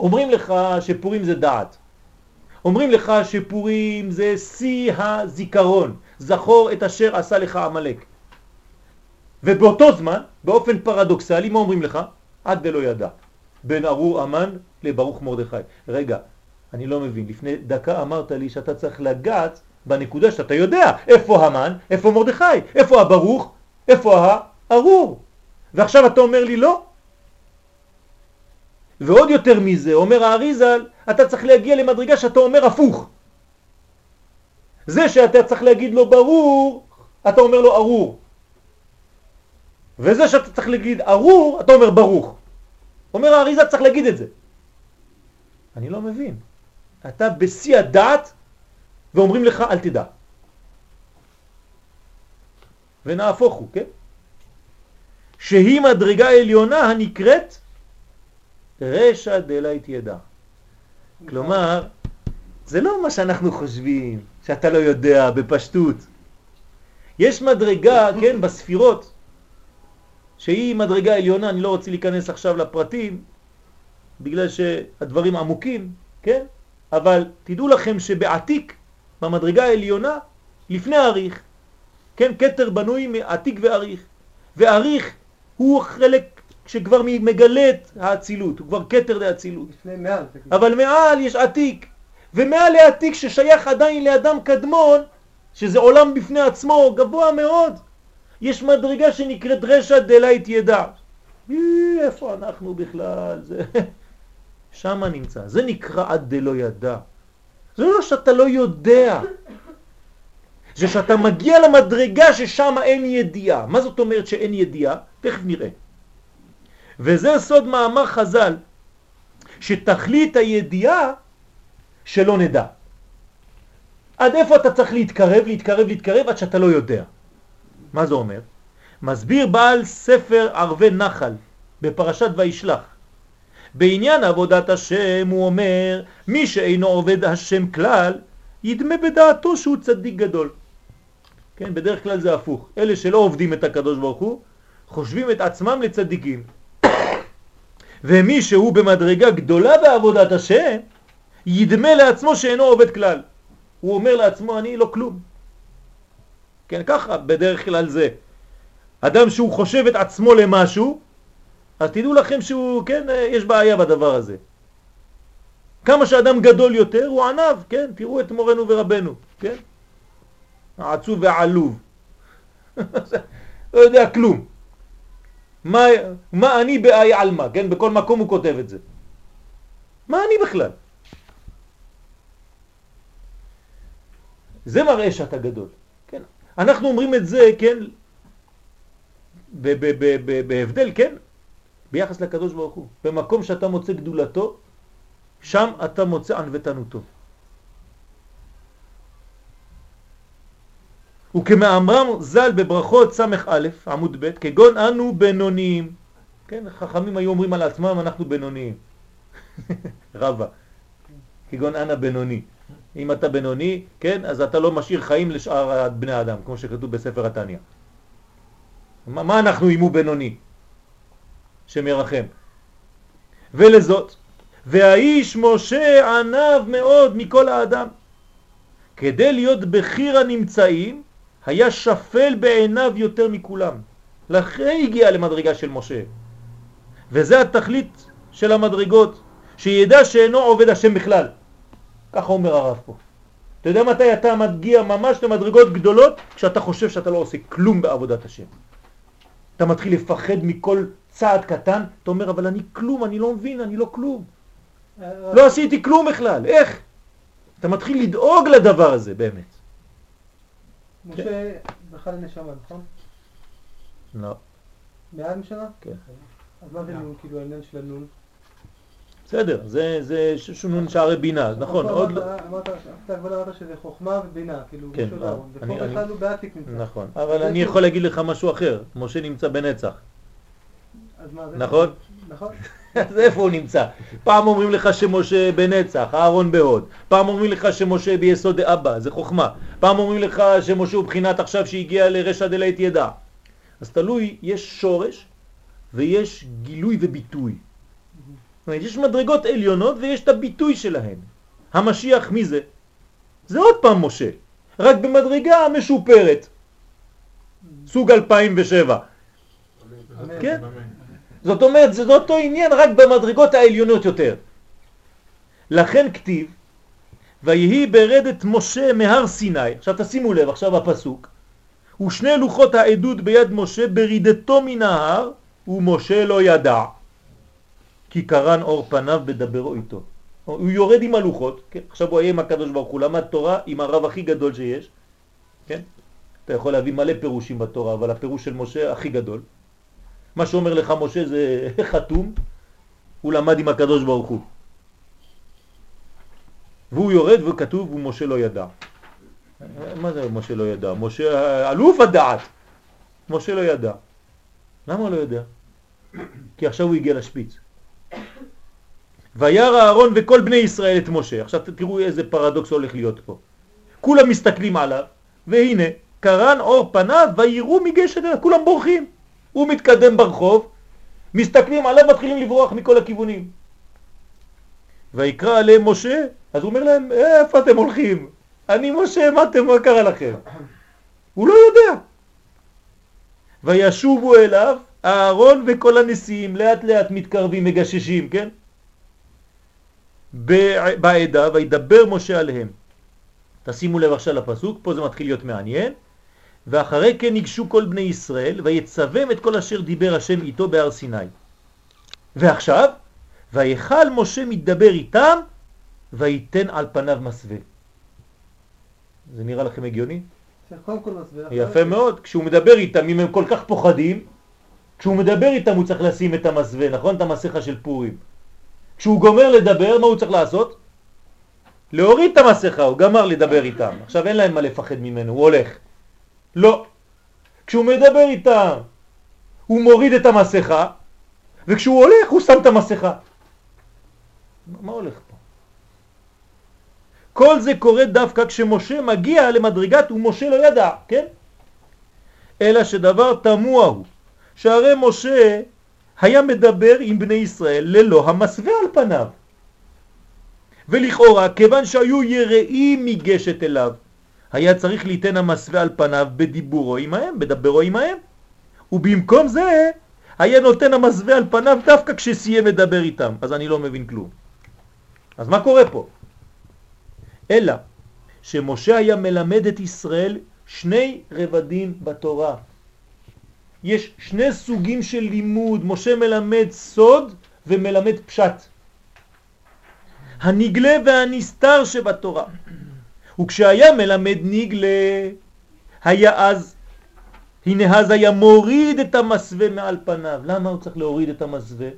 אומרים לך שפורים זה דעת. אומרים לך שפורים זה שיא הזיכרון, זכור את אשר עשה לך עמלק. ובאותו זמן, באופן פרדוקסלי, מה אומרים לך? עד דלא ידע. בין ארור אמן לברוך מרדכי. רגע, אני לא מבין, לפני דקה אמרת לי שאתה צריך לגעת בנקודה שאתה יודע איפה המן, איפה מרדכי, איפה הברוך, איפה הארור. ועכשיו אתה אומר לי לא. ועוד יותר מזה, אומר האריזל, אתה צריך להגיע למדרגה שאתה אומר הפוך. זה שאתה צריך להגיד לו ברור, אתה אומר לו ארור. וזה שאתה צריך להגיד ארור, אתה אומר ברוך. אומר האריזה צריך להגיד את זה. אני לא מבין. אתה בשיא הדעת ואומרים לך אל תדע. ונהפוך הוא, כן? שהיא מדרגה עליונה הנקראת רשע דלית ידע. כלומר, זה לא מה שאנחנו חושבים, שאתה לא יודע בפשטות. יש מדרגה, כן, בספירות, שהיא מדרגה עליונה, אני לא רוצה להיכנס עכשיו לפרטים, בגלל שהדברים עמוקים, כן? אבל תדעו לכם שבעתיק, במדרגה העליונה, לפני אריך, כן, קטר בנוי מעתיק ואריך, ואריך הוא חלק שכבר מגלה את האצילות, הוא כבר קטר לאצילות. אבל מעל יש עתיק, ומעל לעתיק ששייך עדיין לאדם קדמון, שזה עולם בפני עצמו, גבוה מאוד. יש מדרגה שנקראת רשע דלית ידע. איפה אנחנו בכלל? זה... שם נמצא. זה נקרא עד דלא ידע. זה לא שאתה לא יודע. זה שאתה מגיע למדרגה ששם אין ידיעה. מה זאת אומרת שאין ידיעה? תכף נראה. וזה סוד מאמר חז"ל, שתכלית הידיעה שלא נדע. עד איפה אתה צריך להתקרב, להתקרב, להתקרב, עד שאתה לא יודע. מה זה אומר? מסביר בעל ספר ערבי נחל בפרשת וישלח. בעניין עבודת השם הוא אומר, מי שאינו עובד השם כלל, ידמה בדעתו שהוא צדיק גדול. כן, בדרך כלל זה הפוך. אלה שלא עובדים את הקדוש ברוך הוא, חושבים את עצמם לצדיקים. ומי שהוא במדרגה גדולה בעבודת השם, ידמה לעצמו שאינו עובד כלל. הוא אומר לעצמו, אני לא כלום. כן, ככה בדרך כלל זה. אדם שהוא חושב את עצמו למשהו, אז תדעו לכם שהוא, כן, יש בעיה בדבר הזה. כמה שאדם גדול יותר הוא ענב, כן, תראו את מורנו ורבנו, כן? העצוב והעלוב. לא יודע כלום. מה, מה אני באי עלמא, כן? בכל מקום הוא כותב את זה. מה אני בכלל? זה מראה שאתה גדול. כן? אנחנו אומרים את זה, כן, בהבדל, כן, ביחס לקדוש ברוך הוא. במקום שאתה מוצא גדולתו, שם אתה מוצא ענוותנותו. וכמאמרם ז"ל בברכות ס"א עמוד ב' כגון אנו בינוניים. כן, חכמים היו אומרים על עצמם אנחנו בינוניים. רבה. כגון אנה בינוני. אם אתה בינוני, כן, אז אתה לא משאיר חיים לשאר בני האדם, כמו שכתוב בספר התניא. מה, מה אנחנו אם הוא בינוני? שמרחם. ולזאת, והאיש משה ענב מאוד מכל האדם. כדי להיות בחיר הנמצאים, היה שפל בעיניו יותר מכולם. לכן הגיע למדרגה של משה. וזה התכלית של המדרגות, שידע שאינו עובד השם בכלל. ככה אומר הרב פה. אתה יודע מתי אתה מגיע ממש למדרגות גדולות? כשאתה חושב שאתה לא עושה כלום בעבודת השם. אתה מתחיל לפחד מכל צעד קטן, אתה אומר, אבל אני כלום, אני לא מבין, אני לא כלום. לא עשיתי כלום בכלל, איך? אתה מתחיל לדאוג לדבר הזה, באמת. משה בכלל נשמה, נכון? לא. מעל נשמה? כן. אז מה זה נון, כאילו העניין של הנון? בסדר, זה שונון שערי בינה, נכון, עוד לא... אמרת, אתה כבר אמרת שזה חוכמה ובינה, כאילו, כן, ופה אני- בכלל הוא בעתיק נמצא. נכון, אבל אני יכול להגיד לך משהו אחר, משה נמצא בנצח, אז מה זה? נכון? נכון. אז איפה הוא נמצא? פעם אומרים לך שמשה בנצח, אהרון בהוד, פעם אומרים לך שמשה ביסוד אבא, זה חוכמה, פעם אומרים לך שמשה הוא בחינת עכשיו שהגיע לרשע דלית ידע. אז תלוי, יש שורש ויש גילוי וביטוי. אומרת, יש מדרגות עליונות ויש את הביטוי שלהן. המשיח מי זה? זה עוד פעם משה, רק במדרגה משופרת, סוג 2007. אמן. כן? זאת אומרת, זה אותו עניין רק במדרגות העליונות יותר. לכן כתיב, ויהי ברדת משה מהר סיני, עכשיו תשימו לב, עכשיו הפסוק, ושני לוחות העדות ביד משה ברידתו מן ההר, ומשה לא ידע, כי קרן אור פניו בדברו איתו. הוא יורד עם הלוחות, כן? עכשיו הוא היה עם הקדוש ברוך הוא, למד תורה עם הרב הכי גדול שיש, כן? אתה יכול להביא מלא פירושים בתורה, אבל הפירוש של משה הכי גדול. מה שאומר לך משה זה חתום, הוא למד עם הקדוש ברוך הוא. והוא יורד וכתוב, ומשה לא ידע. מה זה משה לא ידע? משה אלוף הדעת. משה לא ידע. למה לא יודע? כי עכשיו הוא הגיע לשפיץ. וירא אהרון וכל בני ישראל את משה. עכשיו תראו איזה פרדוקס הולך להיות פה. כולם מסתכלים עליו, והנה, קרן אור פניו ויראו מגשת כולם בורחים. הוא מתקדם ברחוב, מסתכלים עליו, מתחילים לברוח מכל הכיוונים. ויקרא עליהם משה, אז הוא אומר להם, איפה אתם הולכים? אני משה, מה אתם, מה קרה לכם? הוא לא יודע. וישובו אליו אהרון וכל הנשיאים לאט לאט מתקרבים, מגששים, כן? בעדה, וידבר משה עליהם. תשימו לב עכשיו לפסוק, פה זה מתחיל להיות מעניין. ואחרי כן ניגשו כל בני ישראל, ויצבם את כל אשר דיבר השם איתו בהר סיני. ועכשיו, ויכל משה מדבר איתם, וייתן על פניו מסווה. זה נראה לכם הגיוני? יפה מאוד. כשהוא מדבר איתם, אם הם כל כך פוחדים, כשהוא מדבר איתם הוא צריך לשים את המסווה, נכון? את המסכה של פורים. כשהוא גומר לדבר, מה הוא צריך לעשות? להוריד את המסכה, הוא גמר לדבר איתם. עכשיו אין להם מה לפחד ממנו, הוא הולך. לא. כשהוא מדבר איתם, הוא מוריד את המסכה, וכשהוא הולך הוא שם את המסכה. מה הולך פה? כל זה קורה דווקא כשמשה מגיע למדרגת ומשה לא ידע, כן? אלא שדבר תמוה הוא, שהרי משה היה מדבר עם בני ישראל ללא המסווה על פניו. ולכאורה, כיוון שהיו יראים מגשת אליו, היה צריך ליתן המסווה על פניו בדיבורו עמהם, בדברו עמהם. ובמקום זה, היה נותן המסווה על פניו דווקא כשסיים לדבר איתם. אז אני לא מבין כלום. אז מה קורה פה? אלא שמשה היה מלמד את ישראל שני רבדים בתורה. יש שני סוגים של לימוד, משה מלמד סוד ומלמד פשט. הנגלה והנסתר שבתורה. וכשהיה מלמד נגלה, היה אז, הנה אז היה מוריד את המסווה מעל פניו. למה הוא צריך להוריד את המסווה?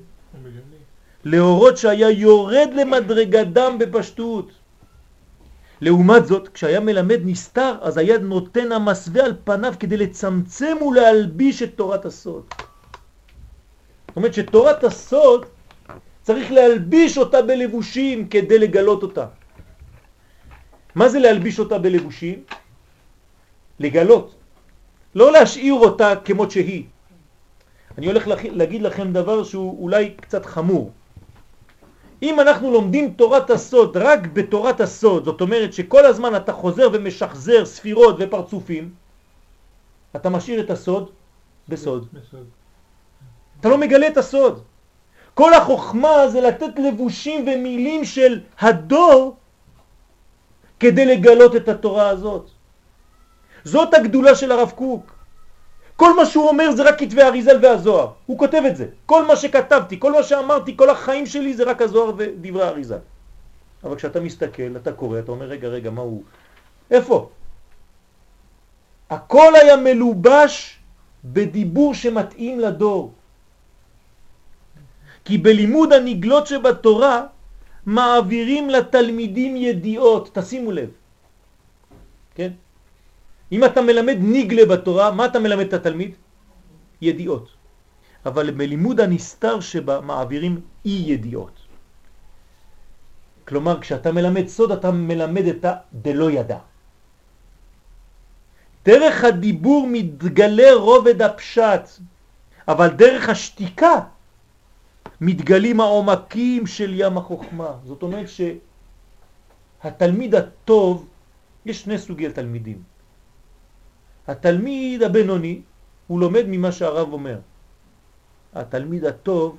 להורות שהיה יורד למדרגדם בפשטות. לעומת זאת, כשהיה מלמד נסתר, אז היה נותן המסווה על פניו כדי לצמצם ולהלביש את תורת הסוד. זאת אומרת שתורת הסוד צריך להלביש אותה בלבושים כדי לגלות אותה. מה זה להלביש אותה בלבושים? לגלות. לא להשאיר אותה כמות שהיא. אני הולך להגיד לכם דבר שהוא אולי קצת חמור. אם אנחנו לומדים תורת הסוד רק בתורת הסוד, זאת אומרת שכל הזמן אתה חוזר ומשחזר ספירות ופרצופים, אתה משאיר את הסוד בסוד. בסוד. אתה לא מגלה את הסוד. כל החוכמה זה לתת לבושים ומילים של הדור כדי לגלות את התורה הזאת. זאת הגדולה של הרב קוק. כל מה שהוא אומר זה רק כתבי אריזל והזוהר. הוא כותב את זה. כל מה שכתבתי, כל מה שאמרתי, כל החיים שלי זה רק הזוהר ודברי אריזל. אבל כשאתה מסתכל, אתה קורא, אתה אומר, רגע, רגע, מה הוא... איפה? הכל היה מלובש בדיבור שמתאים לדור. כי בלימוד הנגלות שבתורה מעבירים לתלמידים ידיעות, תשימו לב. כן? אם אתה מלמד ניגלה בתורה, מה אתה מלמד את התלמיד? ידיעות. אבל בלימוד הנסתר שבה מעבירים אי ידיעות. כלומר, כשאתה מלמד סוד, אתה מלמד את הדלא ידע. דרך הדיבור מתגלה רובד הפשט, אבל דרך השתיקה מתגלים העומקים של ים החוכמה. זאת אומרת שהתלמיד הטוב, יש שני סוגי תלמידים. התלמיד הבינוני, הוא לומד ממה שהרב אומר. התלמיד הטוב,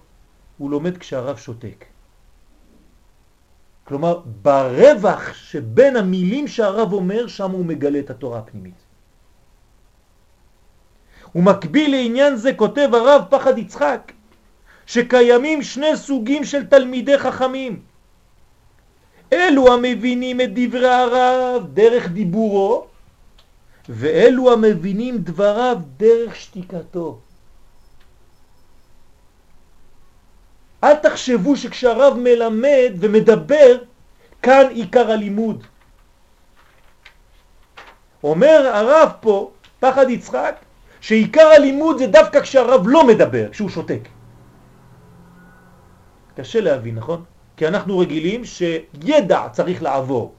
הוא לומד כשהרב שותק. כלומר, ברווח שבין המילים שהרב אומר, שם הוא מגלה את התורה הפנימית. ומקביל לעניין זה כותב הרב פחד יצחק, שקיימים שני סוגים של תלמידי חכמים. אלו המבינים את דברי הרב דרך דיבורו, ואלו המבינים דבריו דרך שתיקתו. אל תחשבו שכשהרב מלמד ומדבר, כאן עיקר הלימוד. אומר הרב פה, פחד יצחק, שעיקר הלימוד זה דווקא כשהרב לא מדבר, כשהוא שותק. קשה להבין, נכון? כי אנחנו רגילים שידע צריך לעבור.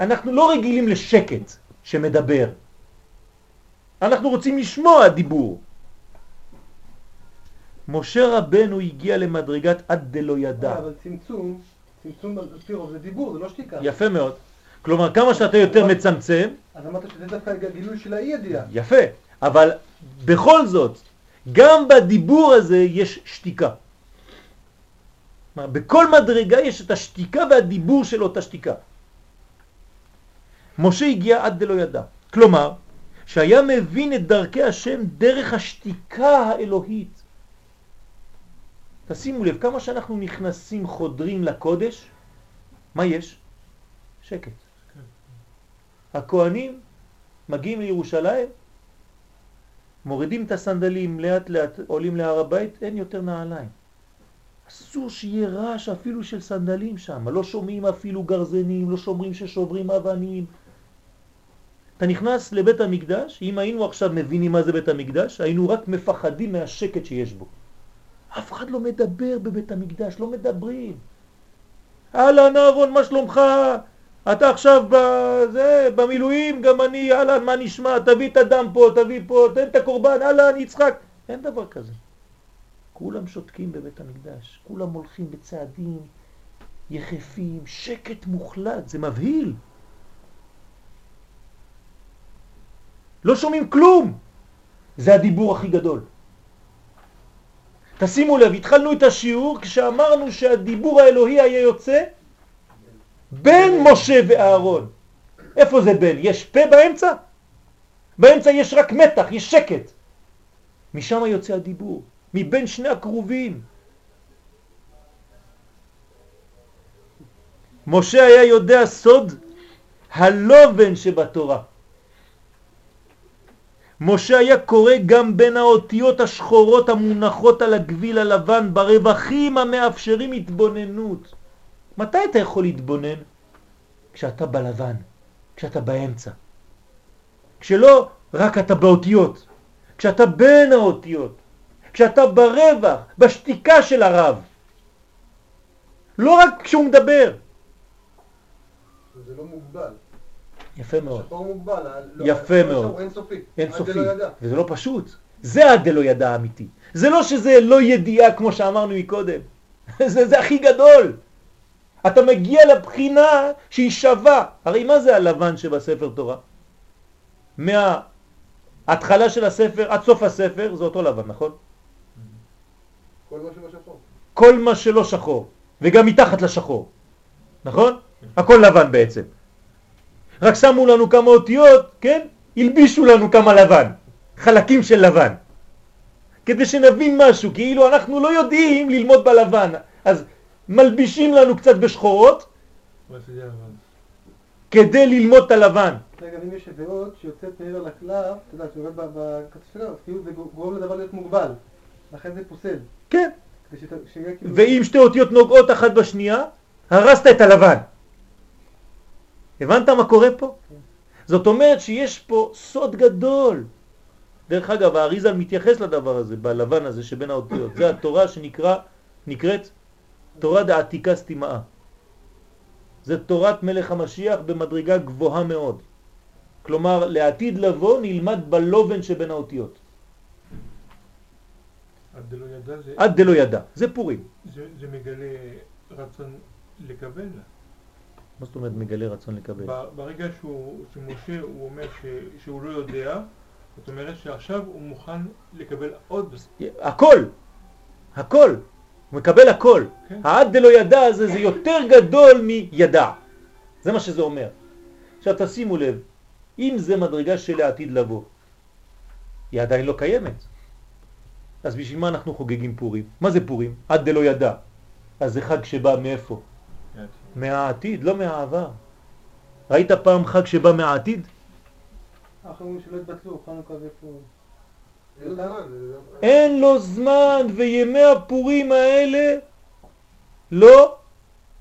אנחנו לא רגילים לשקט שמדבר. אנחנו רוצים לשמוע דיבור. משה רבנו הגיע למדרגת עד דלא ידע. אבל צמצום, צמצום על פי רוב זה דיבור, זה לא שתיקה. יפה מאוד. כלומר, כמה שאתה יותר מצמצם... אז אמרת שזה דווקא גילוי של האי ידיעה. יפה, אבל בכל זאת, גם בדיבור הזה יש שתיקה. בכל מדרגה יש את השתיקה והדיבור של אותה שתיקה. משה הגיע עד דלא ידע. כלומר, שהיה מבין את דרכי השם דרך השתיקה האלוהית. תשימו לב, כמה שאנחנו נכנסים, חודרים לקודש, מה יש? שקט. הכהנים מגיעים לירושלים, מורידים את הסנדלים לאט לאט, עולים להר הבית, אין יותר נעליים. אסור שיהיה רעש אפילו של סנדלים שם, לא שומעים אפילו גרזנים, לא שומרים ששוברים אבנים. אתה נכנס לבית המקדש, אם היינו עכשיו מבינים מה זה בית המקדש, היינו רק מפחדים מהשקט שיש בו. אף אחד לא מדבר בבית המקדש, לא מדברים. אהלן אהרון, מה שלומך? אתה עכשיו בזה, במילואים, גם אני, אהלן, מה נשמע? תביא את הדם פה, תביא פה, תן את הקורבן, אהלן, יצחק. אין דבר כזה. כולם שותקים בבית המקדש, כולם הולכים בצעדים יחפים, שקט מוחלט, זה מבהיל. לא שומעים כלום. זה הדיבור הכי גדול. תשימו לב, התחלנו את השיעור כשאמרנו שהדיבור האלוהי היה יוצא בין משה ואהרון. איפה זה בין? יש פה באמצע? באמצע יש רק מתח, יש שקט. משם יוצא הדיבור, מבין שני הקרובים. משה היה יודע סוד הלובן שבתורה. משה היה קורא גם בין האותיות השחורות המונחות על הגביל הלבן ברווחים המאפשרים התבוננות. מתי אתה יכול להתבונן? כשאתה בלבן, כשאתה באמצע. כשלא רק אתה באותיות, כשאתה בין האותיות, כשאתה ברווח, בשתיקה של הרב. לא רק כשהוא מדבר. זה לא מוגבל. יפה מאוד. שחור מוגבל. לא, יפה מאוד. אינסופי. אינסופי. וזה לא פשוט. זה עד דלא ידע האמיתי. זה לא שזה לא ידיעה כמו שאמרנו מקודם. זה, זה הכי גדול. אתה מגיע לבחינה שהיא שווה. הרי מה זה הלבן שבספר תורה? מההתחלה של הספר עד סוף הספר זה אותו לבן, נכון? כל מה שלא שחור. כל מה שלא שחור, וגם מתחת לשחור, נכון? הכל לבן בעצם. רק שמו לנו כמה אותיות, כן? הלבישו לנו כמה לבן, חלקים של לבן. כדי שנבין משהו, כאילו אנחנו לא יודעים ללמוד בלבן. אז מלבישים לנו קצת בשחורות כדי ללמוד את הלבן. רגע, אם יש אות שיוצאת מעבר לקלף, אתה יודע, שיורד בקצה שלו, אז כאילו זה גורם לדבר להיות מוגבל, לכן זה פוסל. כן. כאילו- ואם שתי אותיות נוגעות אחת בשנייה, הרסת את הלבן. הבנת מה קורה פה? זאת אומרת שיש פה סוד גדול. דרך אגב, האריזל מתייחס לדבר הזה, בלבן הזה שבין האותיות. זה התורה שנקראת תורה דעתיקה סתימאה. זה תורת מלך המשיח במדרגה גבוהה מאוד. כלומר, לעתיד לבוא נלמד בלובן שבין האותיות. עד דלא ידע זה... עד דלא ידע, זה פורים. זה, זה מגלה רצון לקבל. מה זאת אומרת מגלה רצון לקבל? ברגע שהוא, שמשה הוא אומר ש, שהוא לא יודע, זאת אומרת שעכשיו הוא מוכן לקבל עוד. הכל, הכל. הוא מקבל הכל. כן. העד דלא ידע הזה זה יותר גדול מידע. זה מה שזה אומר. עכשיו תשימו לב, אם זה מדרגה של העתיד לבוא, היא עדיין לא קיימת. אז בשביל מה אנחנו חוגגים פורים? מה זה פורים? עד דלא ידע. אז זה חג שבא מאיפה? מהעתיד, לא מהעבר. ראית פעם חג שבא מהעתיד? חנוכה ופורים. אין לו זמן, וימי הפורים האלה לא,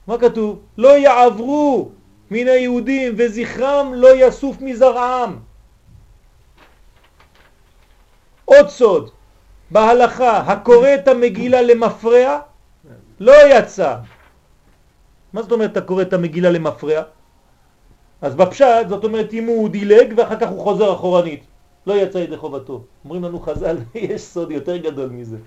מה כתוב? לא יעברו מן היהודים וזכרם לא יסוף מזרעם. עוד סוד, בהלכה, הקורא את המגילה למפרע, לא יצא. מה זאת אומרת אתה קורא את המגילה למפרע? אז בפשט זאת אומרת אם הוא דילג ואחר כך הוא חוזר אחורנית, לא יצא ידי חובתו. אומרים לנו חז"ל, יש סוד יותר גדול מזה.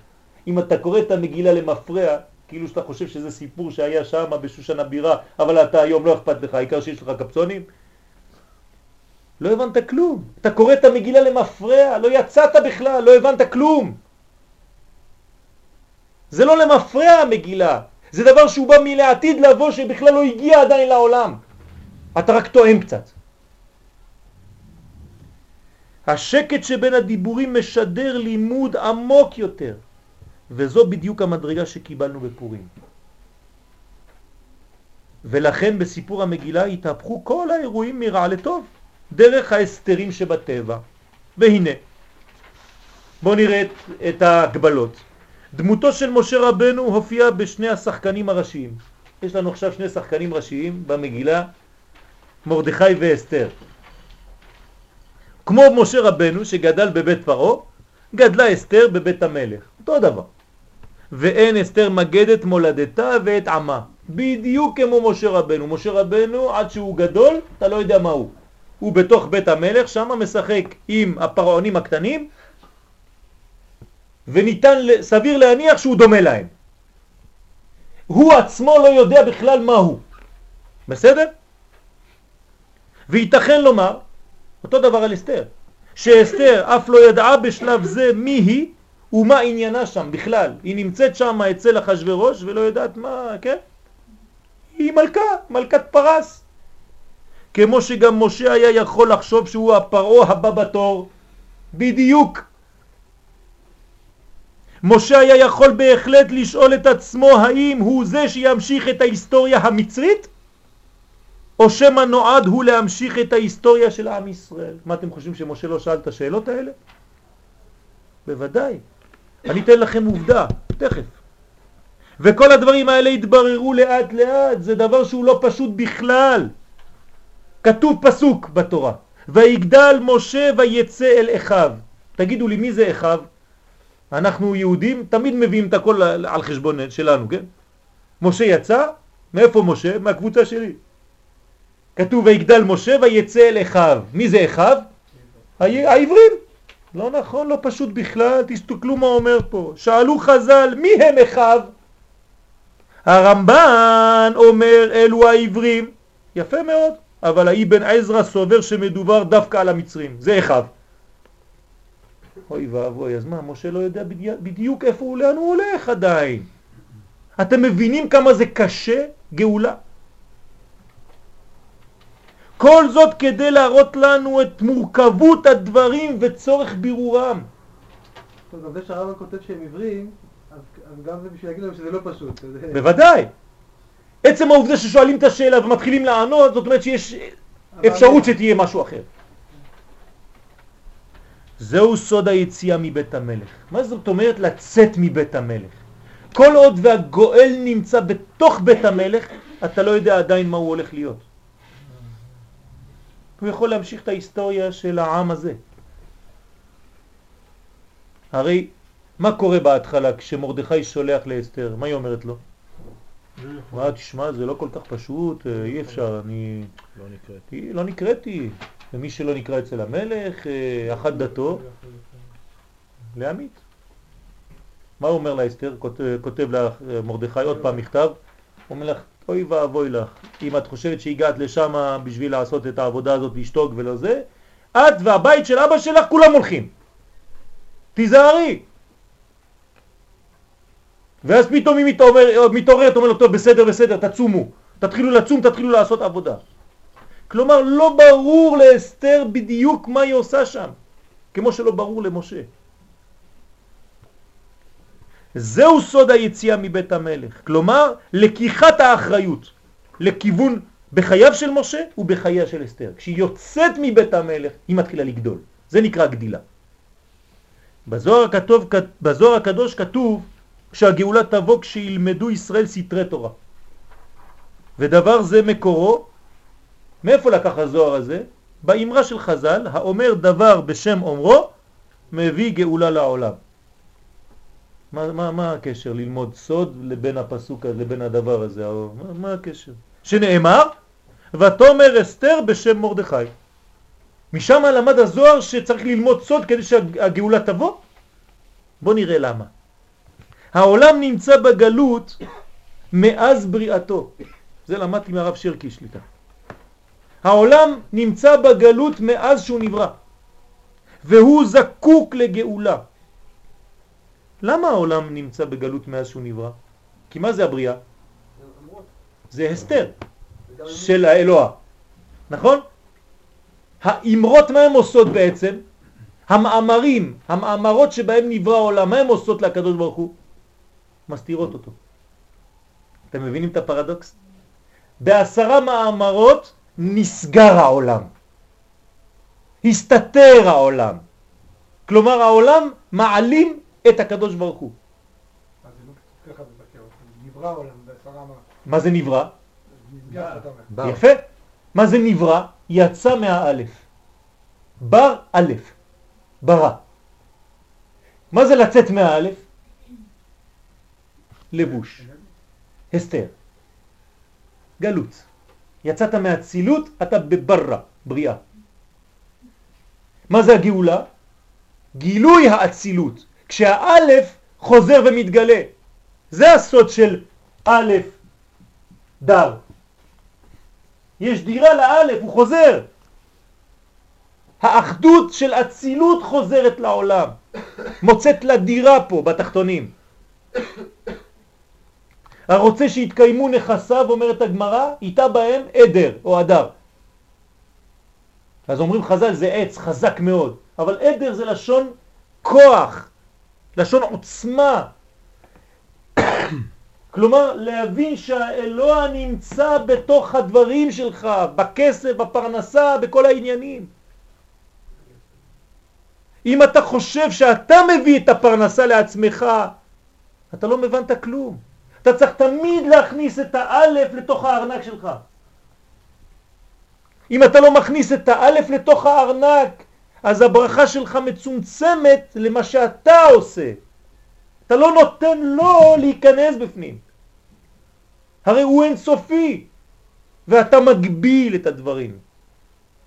אם אתה קורא את המגילה למפרע, כאילו שאתה חושב שזה סיפור שהיה שם בשושן הבירה, אבל אתה היום לא אכפת לך, העיקר שיש לך קפצונים, לא הבנת כלום. אתה קורא את המגילה למפרע, לא יצאת בכלל, לא הבנת כלום. זה לא למפרע המגילה, זה דבר שהוא בא מלעתיד לבוא שבכלל לא הגיע עדיין לעולם. אתה רק טועם קצת. השקט שבין הדיבורים משדר לימוד עמוק יותר, וזו בדיוק המדרגה שקיבלנו בפורים. ולכן בסיפור המגילה התהפכו כל האירועים מרע לטוב, דרך ההסתרים שבטבע. והנה, בואו נראה את, את ההגבלות. דמותו של משה רבנו הופיע בשני השחקנים הראשיים. יש לנו עכשיו שני שחקנים ראשיים במגילה, מרדכי ואסתר. כמו משה רבנו שגדל בבית פרעה, גדלה אסתר בבית המלך. אותו דבר. ואין אסתר מגדת מולדתה ואת עמה. בדיוק כמו משה רבנו. משה רבנו עד שהוא גדול, אתה לא יודע מה הוא. הוא בתוך בית המלך, שם משחק עם הפרעונים הקטנים, וניתן, סביר להניח שהוא דומה להם. הוא עצמו לא יודע בכלל מה הוא. בסדר? וייתכן לומר, אותו דבר על אסתר, שאסתר אף לא ידעה בשלב זה מי היא ומה עניינה שם בכלל. היא נמצאת שם אצל אחשוורוש ולא יודעת מה, כן? היא מלכה, מלכת פרס. כמו שגם משה היה יכול לחשוב שהוא הפרעה הבא בתור, בדיוק. משה היה יכול בהחלט לשאול את עצמו האם הוא זה שימשיך את ההיסטוריה המצרית או שמה נועד הוא להמשיך את ההיסטוריה של עם ישראל. מה אתם חושבים שמשה לא שאל את השאלות האלה? בוודאי. אני אתן לכם עובדה, תכף. וכל הדברים האלה התבררו לאט לאט, זה דבר שהוא לא פשוט בכלל. כתוב פסוק בתורה, ויגדל משה ויצא אל אחיו. תגידו לי, מי זה אחיו? אנחנו יהודים תמיד מביאים את הכל על חשבון שלנו, כן? משה יצא, מאיפה משה? מהקבוצה שלי. כתוב ויגדל משה ויצא אל אחיו. מי זה אחיו? העברים. לא נכון, לא פשוט בכלל, תסתכלו מה אומר פה. שאלו חז"ל, מי הם אחיו? הרמב"ן אומר אלו העברים. יפה מאוד. אבל האבן עזרא סובר שמדובר דווקא על המצרים, זה אחד. אוי ואבוי, אז מה, משה לא יודע בדיוק איפה הוא, לאן הוא הולך עדיין. אתם מבינים כמה זה קשה, גאולה? כל זאת כדי להראות לנו את מורכבות הדברים וצורך בירורם. טוב, גם זה שהרבא כותב שהם עברים, אז גם זה בשביל להגיד להם שזה לא פשוט. בוודאי. עצם העובדה ששואלים את השאלה ומתחילים לענות, זאת אומרת שיש אפשרות שתהיה משהו אחר. זהו סוד היציאה מבית המלך. מה זאת אומרת לצאת מבית המלך? כל עוד והגואל נמצא בתוך בית המלך, אתה לא יודע עדיין מה הוא הולך להיות. הוא יכול להמשיך את ההיסטוריה של העם הזה. הרי מה קורה בהתחלה כשמרדכי שולח לאסתר? מה היא אומרת לו? מה, תשמע, זה לא כל כך פשוט, אה, אי אפשר, אני... לא נקראתי. לא נקראתי. ומי שלא נקרא אצל המלך, אה, אחת דתו, להמית. מה הוא אומר לאסתר? כותב, כותב לך מרדכי עוד פעם מכתב, הוא אומר לך, אוי ואבוי לך, אם את חושבת שהגעת לשם בשביל לעשות את העבודה הזאת, לשתוק ולא זה, את והבית של אבא שלך כולם הולכים. תיזהרי. ואז פתאום היא מתעוררת, מתעוררת, אומר לו, טוב, בסדר, בסדר, תצומו. תתחילו לצום, תתחילו לעשות עבודה. כלומר, לא ברור לאסתר בדיוק מה היא עושה שם, כמו שלא ברור למשה. זהו סוד היציאה מבית המלך, כלומר, לקיחת האחריות לכיוון בחייו של משה ובחייה של אסתר. כשהיא יוצאת מבית המלך, היא מתחילה לגדול. זה נקרא גדילה. בזוהר, הכתוב, בזוהר הקדוש כתוב שהגאולה תבוא כשילמדו ישראל סתרי תורה. ודבר זה מקורו, מאיפה לקח הזוהר הזה? באמרה של חז"ל, האומר דבר בשם אומרו, מביא גאולה לעולם. מה, מה, מה הקשר ללמוד סוד לבין הפסוק הזה, לבין הדבר הזה? מה, מה הקשר? שנאמר, ותאמר אסתר בשם מרדכי. משם למד הזוהר שצריך ללמוד סוד כדי שהגאולה תבוא? בוא נראה למה. העולם נמצא בגלות מאז בריאתו. זה למדתי מהרב שרקי שליטה. העולם נמצא בגלות מאז שהוא נברא, והוא זקוק לגאולה. למה העולם נמצא בגלות מאז שהוא נברא? כי מה זה הבריאה? זה הסתר של האלוה, נכון? האמרות מה הן עושות בעצם? המאמרים, המאמרות שבהם נברא העולם, מה הן עושות לקדוש ברוך הוא? מסתירות אותו. אתם מבינים את הפרדוקס? בעשרה מאמרות נסגר העולם. הסתתר העולם. כלומר העולם מעלים את הקדוש ברוך הוא. מה זה נברא? יפה. מה זה נברא? יצא מהאלף. בר א', ברא. מה זה לצאת מהאלף? לבוש, הסתר, גלות. יצאת מהצילות, אתה בברא, בריאה. מה זה הגאולה? גילוי האצילות. כשהאלף חוזר ומתגלה. זה הסוד של א' דר. יש דירה לאלף, הוא חוזר. האחדות של אצילות חוזרת לעולם, מוצאת לה דירה פה בתחתונים. הרוצה שיתקיימו נכסיו, אומרת הגמרא, איתה בהם עדר או עדר. אז אומרים חז"ל זה עץ חזק מאוד, אבל עדר זה לשון כוח, לשון עוצמה. כלומר, להבין שהאלוה נמצא בתוך הדברים שלך, בכסף, בפרנסה, בכל העניינים. אם אתה חושב שאתה מביא את הפרנסה לעצמך, אתה לא מבנת כלום. אתה צריך תמיד להכניס את האלף לתוך הארנק שלך. אם אתה לא מכניס את האלף לתוך הארנק, אז הברכה שלך מצומצמת למה שאתה עושה. אתה לא נותן לו להיכנס בפנים. הרי הוא אינסופי, ואתה מגביל את הדברים.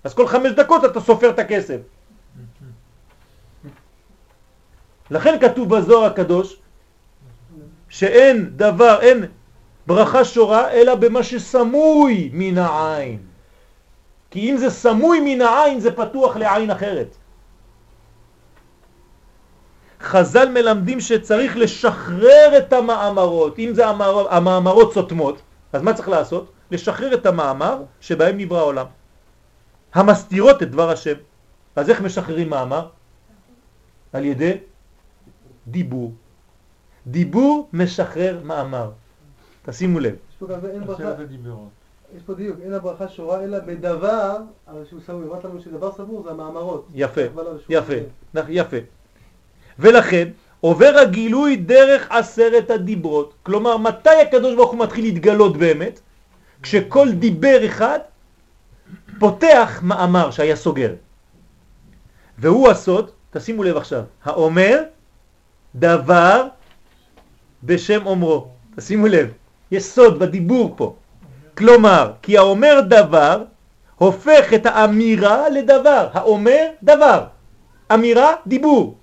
אז כל חמש דקות אתה סופר את הכסף. לכן כתוב בזוהר הקדוש שאין דבר, אין ברכה שורה אלא במה שסמוי מן העין. כי אם זה סמוי מן העין זה פתוח לעין אחרת. חז"ל מלמדים שצריך לשחרר את המאמרות. אם זה המאמר, המאמרות סותמות, אז מה צריך לעשות? לשחרר את המאמר שבהם נברא העולם. המסתירות את דבר השם. אז איך משחררים מאמר? על ידי דיבור. דיבור משחרר מאמר. תשימו לב. יש פה דיוק, אין הברכה שורה אלא בדבר, אבל שהוא סבור, אמרת לנו שדבר סבור זה המאמרות. יפה, יפה, יפה. ולכן עובר הגילוי דרך עשרת הדיברות. כלומר, מתי הקדוש ברוך הוא מתחיל להתגלות באמת? כשכל דיבר אחד פותח מאמר שהיה סוגר. והוא הסוד, תשימו לב עכשיו, האומר דבר בשם אומרו. תשימו לב, יש סוד בדיבור פה. כלומר, כי האומר דבר הופך את האמירה לדבר. האומר דבר. אמירה, דיבור.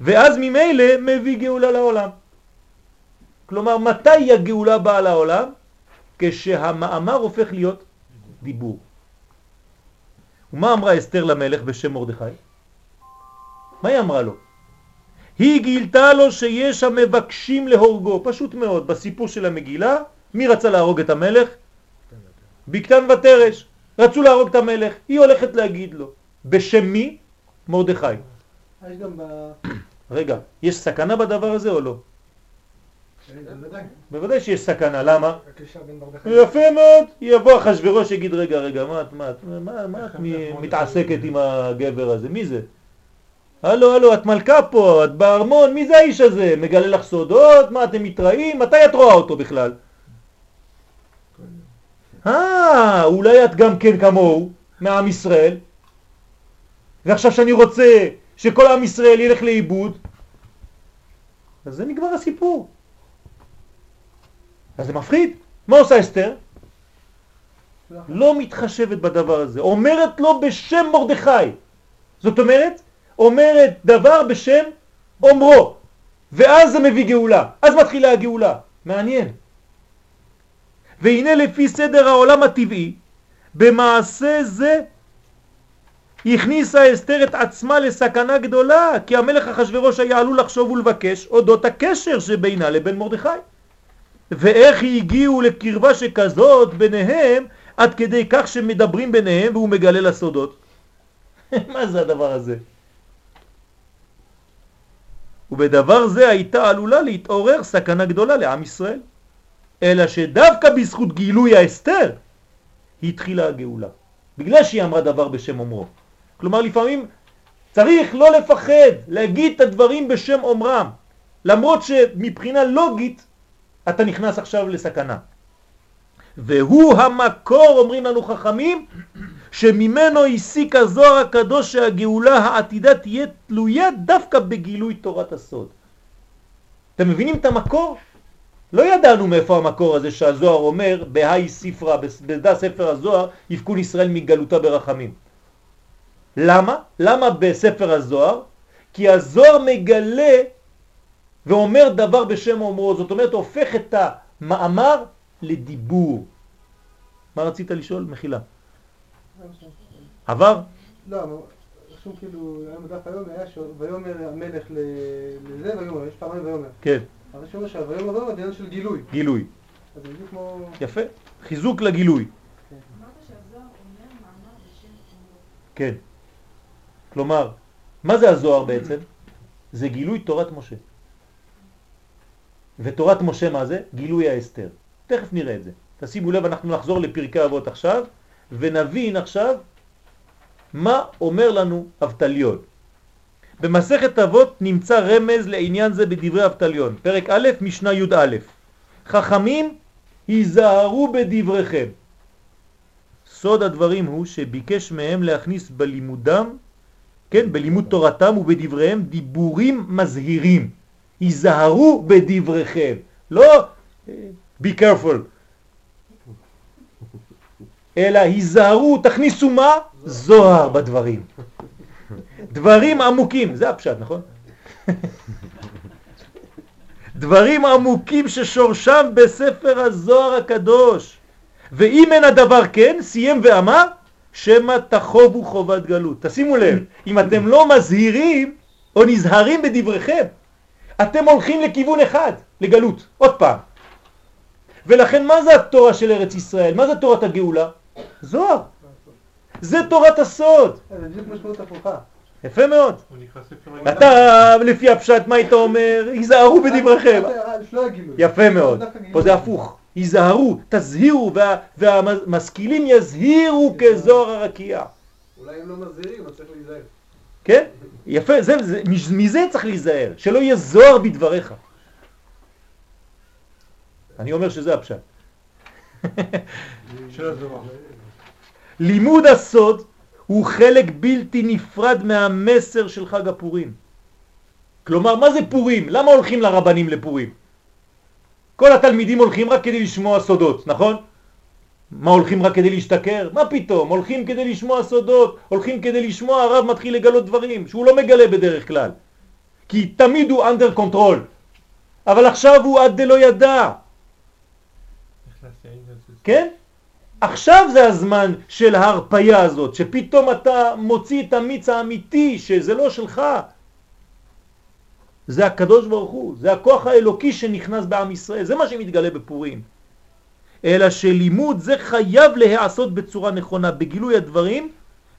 ואז ממילא מביא גאולה לעולם. כלומר, מתי הגאולה באה לעולם? כשהמאמר הופך להיות דיבור. ומה אמרה אסתר למלך בשם מרדכי? מה היא אמרה לו? היא גילתה לו שיש המבקשים להורגו, פשוט מאוד, בסיפור של המגילה, מי רצה להרוג את המלך? בקטן ותרש, רצו להרוג את המלך, היא הולכת להגיד לו, בשם מי? מרדכי. יש גם ב... רגע, יש סכנה בדבר הזה או לא? בוודאי שיש סכנה, למה? יפה מאוד, יבוא אחשוורוש יגיד רגע, רגע, מה את מתעסקת עם הגבר הזה? מי זה? הלו, הלו, את מלכה פה, את בארמון, מי זה האיש הזה? מגלה לך סודות? מה, אתם מתראים? מתי את רואה אותו בכלל? אה, אולי את גם כן כמוהו, מעם ישראל, ועכשיו שאני רוצה שכל עם ישראל ילך לאיבוד, אז זה נגמר הסיפור. אז זה מפחיד. מה עושה אסתר? לא מתחשבת בדבר הזה. אומרת לו בשם מרדכי. זאת אומרת, אומרת דבר בשם אומרו. ואז זה מביא גאולה. אז מתחילה הגאולה. מעניין. והנה לפי סדר העולם הטבעי, במעשה זה הכניסה אסתר את עצמה לסכנה גדולה, כי המלך אחשורוש היה עלול לחשוב ולבקש אודות הקשר שבינה לבין מרדכי. ואיך הגיעו לקרבה שכזאת ביניהם, עד כדי כך שמדברים ביניהם והוא מגלה לסודות. מה זה הדבר הזה? ובדבר זה הייתה עלולה להתעורר סכנה גדולה לעם ישראל. אלא שדווקא בזכות גילוי האסתר התחילה הגאולה. בגלל שהיא אמרה דבר בשם אומרו. כלומר לפעמים צריך לא לפחד להגיד את הדברים בשם אומרם, למרות שמבחינה לוגית אתה נכנס עכשיו לסכנה. והוא המקור, אומרים לנו חכמים, שממנו הסיק הזוהר הקדוש שהגאולה העתידה תהיה תלויה דווקא בגילוי תורת הסוד. אתם מבינים את המקור? לא ידענו מאיפה המקור הזה שהזוהר אומר בהאי ספרה, בדע ספר הזוהר, יפקון ישראל מגלותה ברחמים. למה? למה בספר הזוהר? כי הזוהר מגלה ואומר דבר בשם אומרו, זאת אומרת הופך את המאמר לדיבור. מה רצית לשאול? מחילה. עבר? לא, רשום כאילו, היום בדף היום היה ויאמר המלך לזה ויאמר, יש פעמיים ויאמר. כן. אבל יש אומר שהוויאמר ויאמר זה עניין של גילוי. גילוי. אז זה בדיוק כמו... יפה. חיזוק לגילוי. כן. כלומר, מה זה הזוהר בעצם? זה גילוי תורת משה. ותורת משה מה זה? גילוי האסתר. תכף נראה את זה. תשימו לב, אנחנו נחזור לפרקי אבות עכשיו, ונבין עכשיו מה אומר לנו אבטליון. במסכת אבות נמצא רמז לעניין זה בדברי אבטליון, פרק א', משנה י"א. חכמים היזהרו בדבריכם. סוד הדברים הוא שביקש מהם להכניס בלימודם, כן, בלימוד תורתם ובדבריהם דיבורים מזהירים. היזהרו בדבריכם, לא be careful, אלא היזהרו, תכניסו מה? זוהר בדברים. דברים עמוקים, זה הפשט, נכון? דברים עמוקים ששורשם בספר הזוהר הקדוש. ואם אין הדבר כן, סיים ואמר, שמה תחובו חובת גלות. תשימו לב, אם אתם לא מזהירים או נזהרים בדבריכם, אתם הולכים לכיוון אחד, לגלות, עוד פעם. ולכן מה זה התורה של ארץ ישראל? מה זה תורת הגאולה? זוהר. זה תורת הסוד. זה בדיוק משמעות הפוכה. יפה מאוד. אתה, לפי הפשט, מה היית אומר? היזהרו בדבריכם. לא. יפה מאוד. פה זה הפוך. היזהרו, תזהירו, וה- והמשכילים יזהירו כזוהר הרקיע. אולי הם לא מזהירים, אז צריך להיזהר. כן? יפה, זה, זה, מזה צריך להיזהר, שלא יהיה זוהר בדבריך. אני אומר שזה הפשט. של הזוהר. לימוד הסוד הוא חלק בלתי נפרד מהמסר של חג הפורים. כלומר, מה זה פורים? למה הולכים לרבנים לפורים? כל התלמידים הולכים רק כדי לשמוע סודות, נכון? מה הולכים רק כדי להשתכר? מה פתאום? הולכים כדי לשמוע סודות, הולכים כדי לשמוע, הרב מתחיל לגלות דברים שהוא לא מגלה בדרך כלל. כי תמיד הוא under control. אבל עכשיו הוא עד דלא ידע. כן? עכשיו זה הזמן של ההרפיה הזאת, שפתאום אתה מוציא את המיץ האמיתי, שזה לא שלך. זה הקדוש ברוך הוא, זה הכוח האלוקי שנכנס בעם ישראל, זה מה שמתגלה בפורים. אלא שלימוד זה חייב להיעשות בצורה נכונה, בגילוי הדברים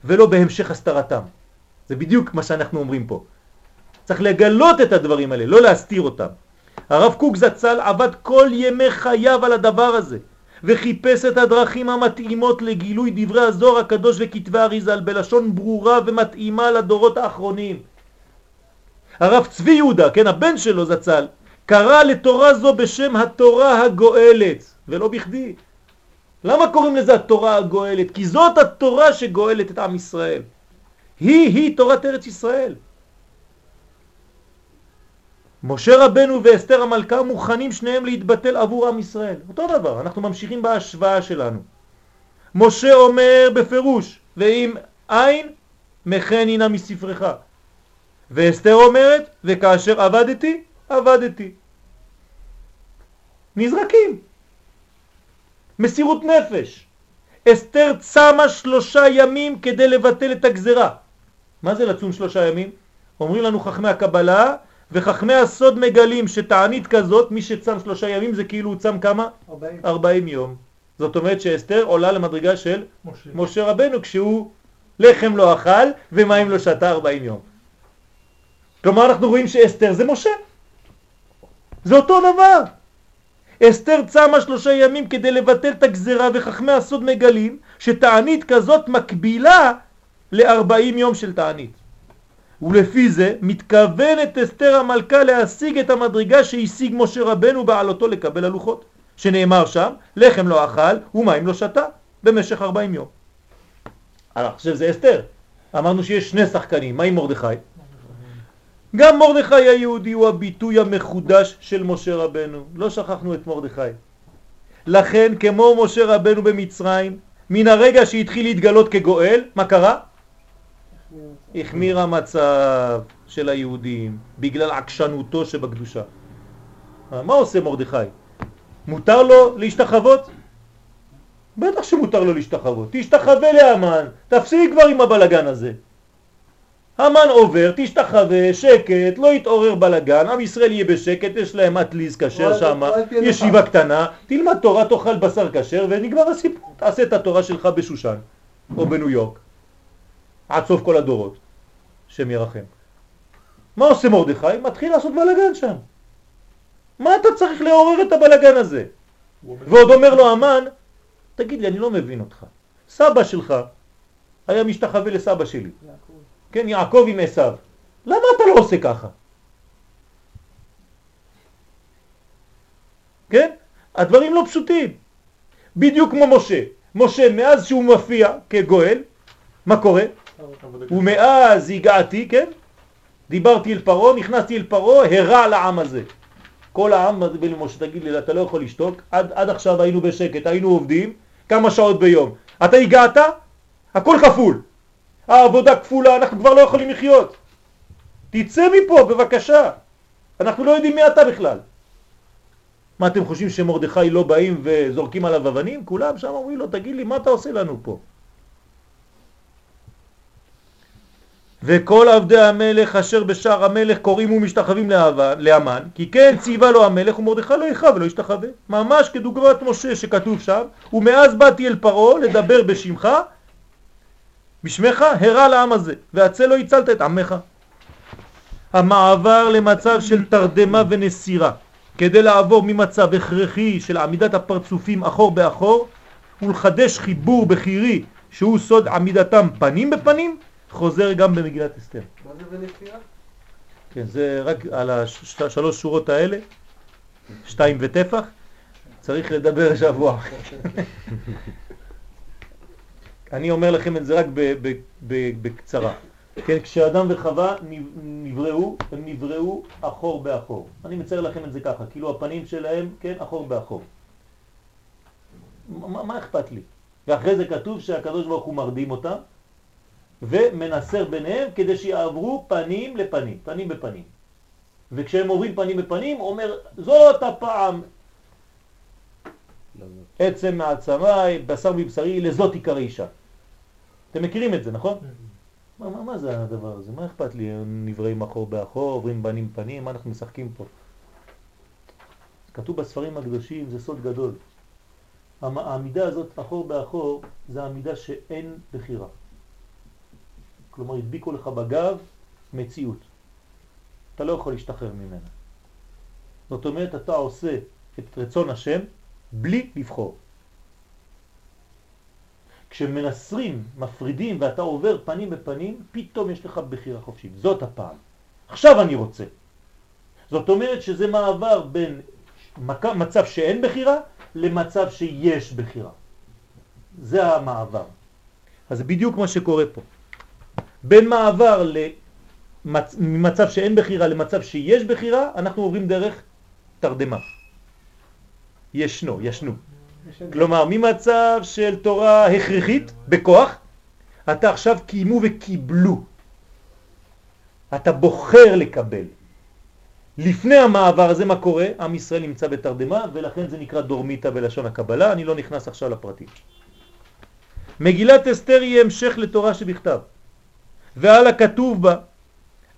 ולא בהמשך הסתרתם. זה בדיוק מה שאנחנו אומרים פה. צריך לגלות את הדברים האלה, לא להסתיר אותם. הרב קוק זצ"ל עבד כל ימי חייו על הדבר הזה, וחיפש את הדרכים המתאימות לגילוי דברי הזוהר הקדוש וכתבי אריזל בלשון ברורה ומתאימה לדורות האחרונים. הרב צבי יהודה, כן, הבן שלו זצ"ל, קרא לתורה זו בשם התורה הגואלת, ולא בכדי. למה קוראים לזה התורה הגואלת? כי זאת התורה שגואלת את עם ישראל. היא-היא תורת ארץ ישראל. משה רבנו ואסתר המלכה מוכנים שניהם להתבטל עבור עם ישראל. אותו דבר, אנחנו ממשיכים בהשוואה שלנו. משה אומר בפירוש, ואם אין, מכן הנה מספרך. ואסתר אומרת, וכאשר עבדתי, עבדתי. נזרקים. מסירות נפש. אסתר צמה שלושה ימים כדי לבטל את הגזרה. מה זה לצום שלושה ימים? אומרים לנו חכמי הקבלה, וחכמי הסוד מגלים שתענית כזאת, מי שצם שלושה ימים זה כאילו הוא צם כמה? 40. 40 יום. זאת אומרת שאסתר עולה למדרגה של משה. משה רבנו כשהוא לחם לא אכל ומים לא שתה 40 יום. כלומר אנחנו רואים שאסתר זה משה. זה אותו דבר. אסתר צמה שלושה ימים כדי לבטל את הגזרה וחכמי הסוד מגלים שתענית כזאת מקבילה ל-40 יום של תענית. ולפי זה מתכוונת אסתר המלכה להשיג את המדרגה שהשיג משה רבנו בעלותו לקבל הלוחות, שנאמר שם, לחם לא אכל ומים לא שתה במשך 40 יום. עכשיו זה אסתר. אמרנו שיש שני שחקנים, מה עם מרדכי? גם מרדכי היהודי הוא הביטוי המחודש של משה רבנו, לא שכחנו את מרדכי. לכן כמו משה רבנו במצרים, מן הרגע שהתחיל להתגלות כגואל, מה קרה? החמיר המצב של היהודים בגלל עקשנותו שבקדושה. מה עושה מרדכי? מותר לו להשתחוות? בטח שמותר לו להשתחוות. תשתחווה לאמן, תפסיק כבר עם הבלגן הזה. המן עובר, תשתחווה, שקט, לא יתעורר בלגן, עם ישראל יהיה בשקט, יש להם אטליז כשר שם, ישיבה. קטנה, תלמד תורה, תאכל בשר כשר ונגמר הסיפור. תעשה את התורה שלך בשושן או בניו יורק, עד סוף כל הדורות, שם ירחם. מה עושה מרדכי? מתחיל לעשות בלגן שם. מה אתה צריך לעורר את הבלגן הזה? ועוד אומר לו המן, תגיד לי, אני לא מבין אותך. סבא שלך היה משתחווה לסבא שלי. כן, יעקב עם עשיו. למה אתה לא עושה ככה? כן? הדברים לא פשוטים. בדיוק כמו משה. משה, מאז שהוא מופיע כגואל, מה קורה? ומאז הגעתי, כן? דיברתי אל פרו, נכנסתי אל פרו, הרע לעם הזה. כל העם, משה, תגיד לי, אתה לא יכול לשתוק? עד, עד עכשיו היינו בשקט, היינו עובדים כמה שעות ביום. אתה הגעת? הכל כפול. העבודה כפולה, אנחנו כבר לא יכולים לחיות. תצא מפה, בבקשה. אנחנו לא יודעים מי אתה בכלל. מה אתם חושבים שמרדכי לא באים וזורקים עליו אבנים? כולם שם אומרים לו, תגיד לי, מה אתה עושה לנו פה? וכל עבדי המלך אשר בשער המלך קוראים ומשתחווים לאמן, כי כן ציווה לו המלך ומרדכי לא יכרע ולא ישתחווה. ממש כדוגמת משה שכתוב שם, ומאז באתי אל פרעה לדבר בשמך, בשמך הרע לעם הזה, והצל לא הצלת את עמך. המעבר למצב של תרדמה ונסירה, כדי לעבור ממצב הכרחי של עמידת הפרצופים אחור באחור, ולחדש חיבור בחירי שהוא סוד עמידתם פנים בפנים, חוזר גם במגילת אסתר. מה זה בנסיעה? כן, זה רק על השלוש שורות האלה, שתיים וטפח, צריך לדבר שבוע. אני אומר לכם את זה רק בקצרה. כן, כשאדם וחווה נב- נבראו, הם נבראו אחור באחור. אני מצייר לכם את זה ככה, כאילו הפנים שלהם, כן, אחור באחור. מה, מה אכפת לי? ואחרי זה כתוב שהקדוש ברוך הוא מרדים אותם, ומנסר ביניהם כדי שיעברו פנים לפנים, פנים בפנים. וכשהם עוברים פנים בפנים, אומר, זאת הפעם עצם מעצמי, בשר מבשרי, לזאת עיקר אישה. אתם מכירים את זה, נכון? מה, מה, מה זה הדבר הזה? מה אכפת לי? נבראים אחור באחור, עוברים פנים פנים, מה אנחנו משחקים פה? כתוב בספרים הקדושים, זה סוד גדול. העמידה הזאת אחור באחור, זה העמידה שאין בחירה. כלומר, הדביקו לך בגב מציאות. אתה לא יכול להשתחרר ממנה. זאת אומרת, אתה עושה את רצון השם בלי לבחור. כשמנסרים, מפרידים ואתה עובר פנים בפנים, פתאום יש לך בחירה חופשית. זאת הפעם. עכשיו אני רוצה. זאת אומרת שזה מעבר בין מצב שאין בחירה למצב שיש בחירה. זה המעבר. אז זה בדיוק מה שקורה פה. בין מעבר מצ... ממצב שאין בחירה למצב שיש בחירה, אנחנו עוברים דרך תרדמה. ישנו, ישנו. כלומר, ממצב של תורה הכרחית, בכוח, אתה עכשיו קיימו וקיבלו. אתה בוחר לקבל. לפני המעבר הזה מה קורה? עם ישראל נמצא בתרדמה ולכן זה נקרא דורמיטה בלשון הקבלה, אני לא נכנס עכשיו לפרטים. מגילת אסתר היא המשך לתורה שבכתב ועל הכתוב בה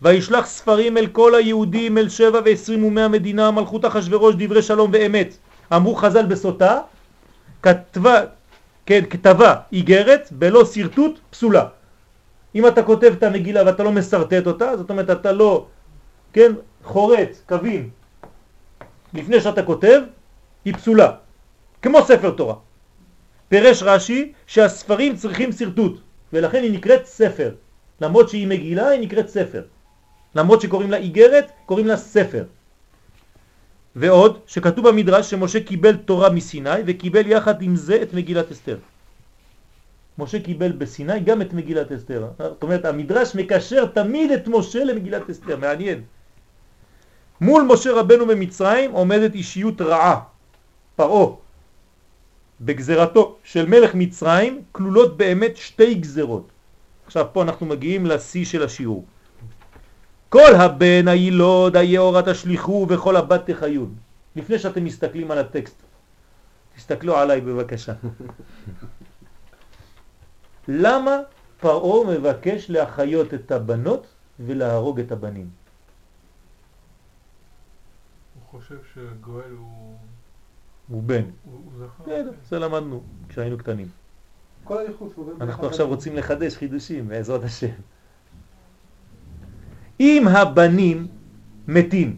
וישלח ספרים אל כל היהודים אל שבע ועשרים ומאה מדינה מלכות אחשוורוש דברי שלום ואמת אמרו חז"ל בסוטה כתבה, כן, כתבה איגרת בלא שרטוט פסולה אם אתה כותב את המגילה ואתה לא מסרטט אותה זאת אומרת אתה לא, כן, חורץ, קווים לפני שאתה כותב היא פסולה. כמו ספר תורה. פירש רש"י שהספרים צריכים שרטוט ולכן היא נקראת ספר למרות שהיא מגילה היא נקראת ספר. למרות שקוראים לה איגרת קוראים לה ספר. ועוד שכתוב במדרש שמשה קיבל תורה מסיני וקיבל יחד עם זה את מגילת אסתר. משה קיבל בסיני גם את מגילת אסתר. זאת אומרת המדרש מקשר תמיד את משה למגילת אסתר. מעניין. מול משה רבנו במצרים עומדת אישיות רעה. פרעה. בגזרתו של מלך מצרים כלולות באמת שתי גזרות. עכשיו פה אנחנו מגיעים לשיא של השיעור. כל הבן הילוד היאורה תשליחו וכל הבת תחיון. לפני שאתם מסתכלים על הטקסט, תסתכלו עליי בבקשה. למה פרעה מבקש להחיות את הבנות ולהרוג את הבנים? הוא חושב שגואל הוא... הוא בן. הוא הוא זכר. בסדר, זה למדנו כשהיינו קטנים. כל הייחוס הוא עובר דרך אנחנו עכשיו. רוצים לחדש חידושים בעזרת השם. אם הבנים מתים,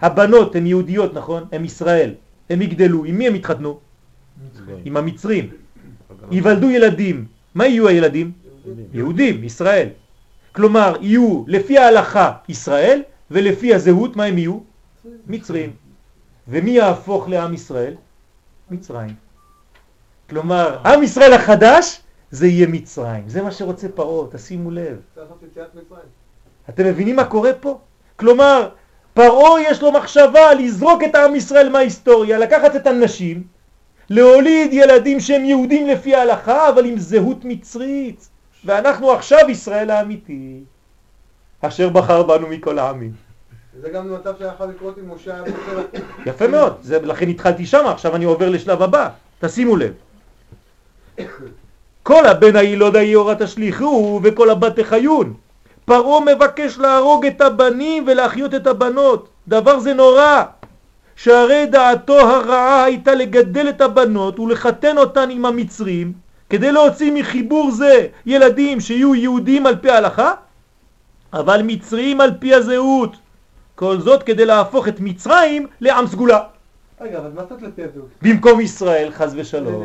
הבנות הן יהודיות, נכון? הן ישראל, הם יגדלו, עם מי הם יתחתנו? עם המצרים. ייוולדו ילדים, מה יהיו הילדים? יהודים, ישראל. כלומר, יהיו לפי ההלכה ישראל, ולפי הזהות מה הם יהיו? מצרים. ומי יהפוך לעם ישראל? מצרים. כלומר, עם ישראל החדש זה יהיה מצרים. זה מה שרוצה פרעה, תשימו לב. אתם מבינים מה קורה פה? כלומר, פרעה יש לו מחשבה לזרוק את עם ישראל מההיסטוריה, לקחת את הנשים, להוליד ילדים שהם יהודים לפי ההלכה, אבל עם זהות מצרית. ואנחנו עכשיו ישראל האמיתי, אשר בחר בנו מכל העמים. זה גם מצב שהיה יכול לקרות עם משה היה. יפה מאוד, זה, לכן התחלתי שם, עכשיו אני עובר לשלב הבא, תשימו לב. כל הבן הילוד היורה תשליכו וכל הבת תחיון. פרעה מבקש להרוג את הבנים ולהחיות את הבנות. דבר זה נורא. שהרי דעתו הרעה הייתה לגדל את הבנות ולחתן אותן עם המצרים כדי להוציא מחיבור זה ילדים שיהיו יהודים על פי ההלכה אבל מצרים על פי הזהות. כל זאת כדי להפוך את מצרים לעם סגולה. רגע, אבל מה קצת לפי הזהות? במקום ישראל, חז ושלום.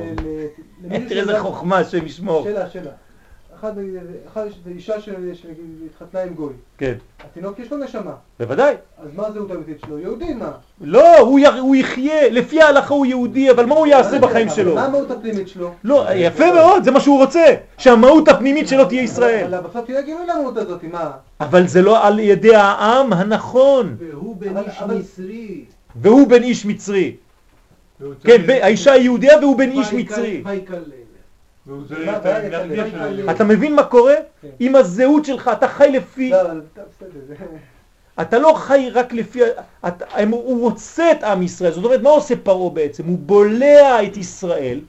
תראה איזה חוכמה, השם ישמור. שאלה, שאלה. אחד, אחד, זה אישה שהתחתנה עם גוי. כן, התינוק יש לו נשמה. בוודאי. אז מה הזהות האמיתית שלו? יהודי מה? לא, הוא, י... הוא יחיה, לפי ההלכה הוא יהודי, אבל מה הוא יעשה בחיים אבל שלו? מה המהות הפנימית שלו? לא, יפה מאוד, זה מה שהוא רוצה, שהמהות הפנימית שלו תהיה ישראל. אבל בסוף תהיה גילוי למהות הזאת, מה? אבל זה לא על ידי העם הנכון, והוא בן אבל- מצרי. והוא בן איש מצרי. כן, האישה היהודיה והוא בן איש מצרי. אתה מבין מה קורה? כן. עם הזהות שלך, אתה חי לפי... לא, אתה לא חי רק לפי... אתה, הוא רוצה את עם ישראל, זאת אומרת, מה עושה פרעה בעצם? הוא בולע את ישראל,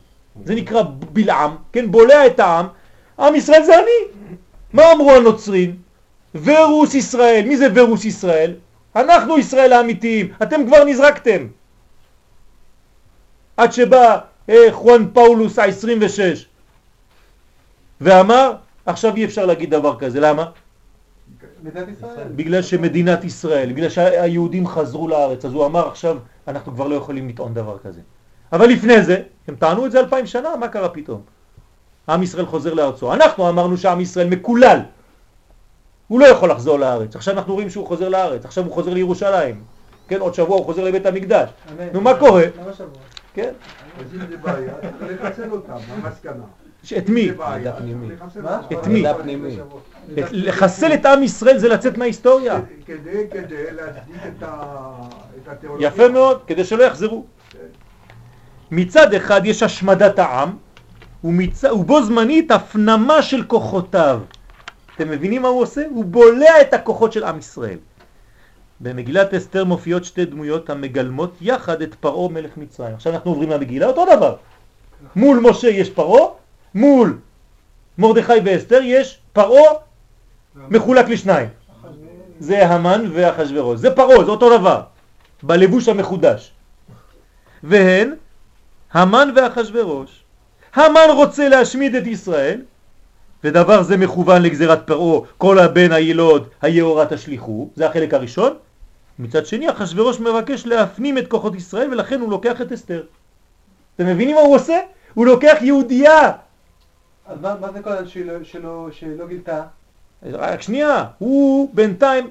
זה נקרא בלעם, כן? בולע את העם, עם ישראל זה אני. מה אמרו הנוצרים? ורוס ישראל, מי זה ורוס ישראל? אנחנו ישראל האמיתיים, אתם כבר נזרקתם. עד שבא אה, חואן פאולוס ה-26 ואמר, עכשיו אי אפשר להגיד דבר כזה, למה? בגלל שמדינת ישראל, בגלל שהיהודים חזרו לארץ, אז הוא אמר עכשיו אנחנו כבר לא יכולים לטעון דבר כזה. אבל לפני זה, הם טענו את זה אלפיים שנה, מה קרה פתאום? עם ישראל חוזר לארצו. אנחנו אמרנו שעם ישראל מקולל. הוא לא יכול לחזור לארץ. עכשיו אנחנו רואים שהוא חוזר לארץ, עכשיו הוא חוזר לירושלים. כן, עוד שבוע הוא חוזר לבית המקדש. נו, מה קורה? למה שבוע? כן, אז אם זה בעיה, צריך לחסל אותם, המסקנה. את מי? את מי? לחסל את עם ישראל זה לצאת מההיסטוריה. כדי, כדי להצדיק את התיאולוגיה. יפה מאוד, כדי שלא יחזרו. מצד אחד יש השמדת העם. ובו זמנית הפנמה של כוחותיו. אתם מבינים מה הוא עושה? הוא בולע את הכוחות של עם ישראל. במגילת אסתר מופיעות שתי דמויות המגלמות יחד את פרעה מלך מצרים. עכשיו אנחנו עוברים למגילה, אותו דבר. מול משה יש פרעה, מול מרדכי ואסתר יש פרעה מחולק לשניים. זה המן ואחשוורוש. זה פרעה, זה אותו דבר. בלבוש המחודש. והן המן ואחשוורוש. המן רוצה להשמיד את ישראל, ודבר זה מכוון לגזירת פרעה, כל הבן הילוד היהורה תשליכו, זה החלק הראשון. מצד שני, אחשוורוש מבקש להפנים את כוחות ישראל, ולכן הוא לוקח את אסתר. אתם מבינים מה הוא עושה? הוא לוקח יהודייה. אז מה מה זה כל שלא- שלא- שלא גילתה? רק שנייה, הוא בינתיים,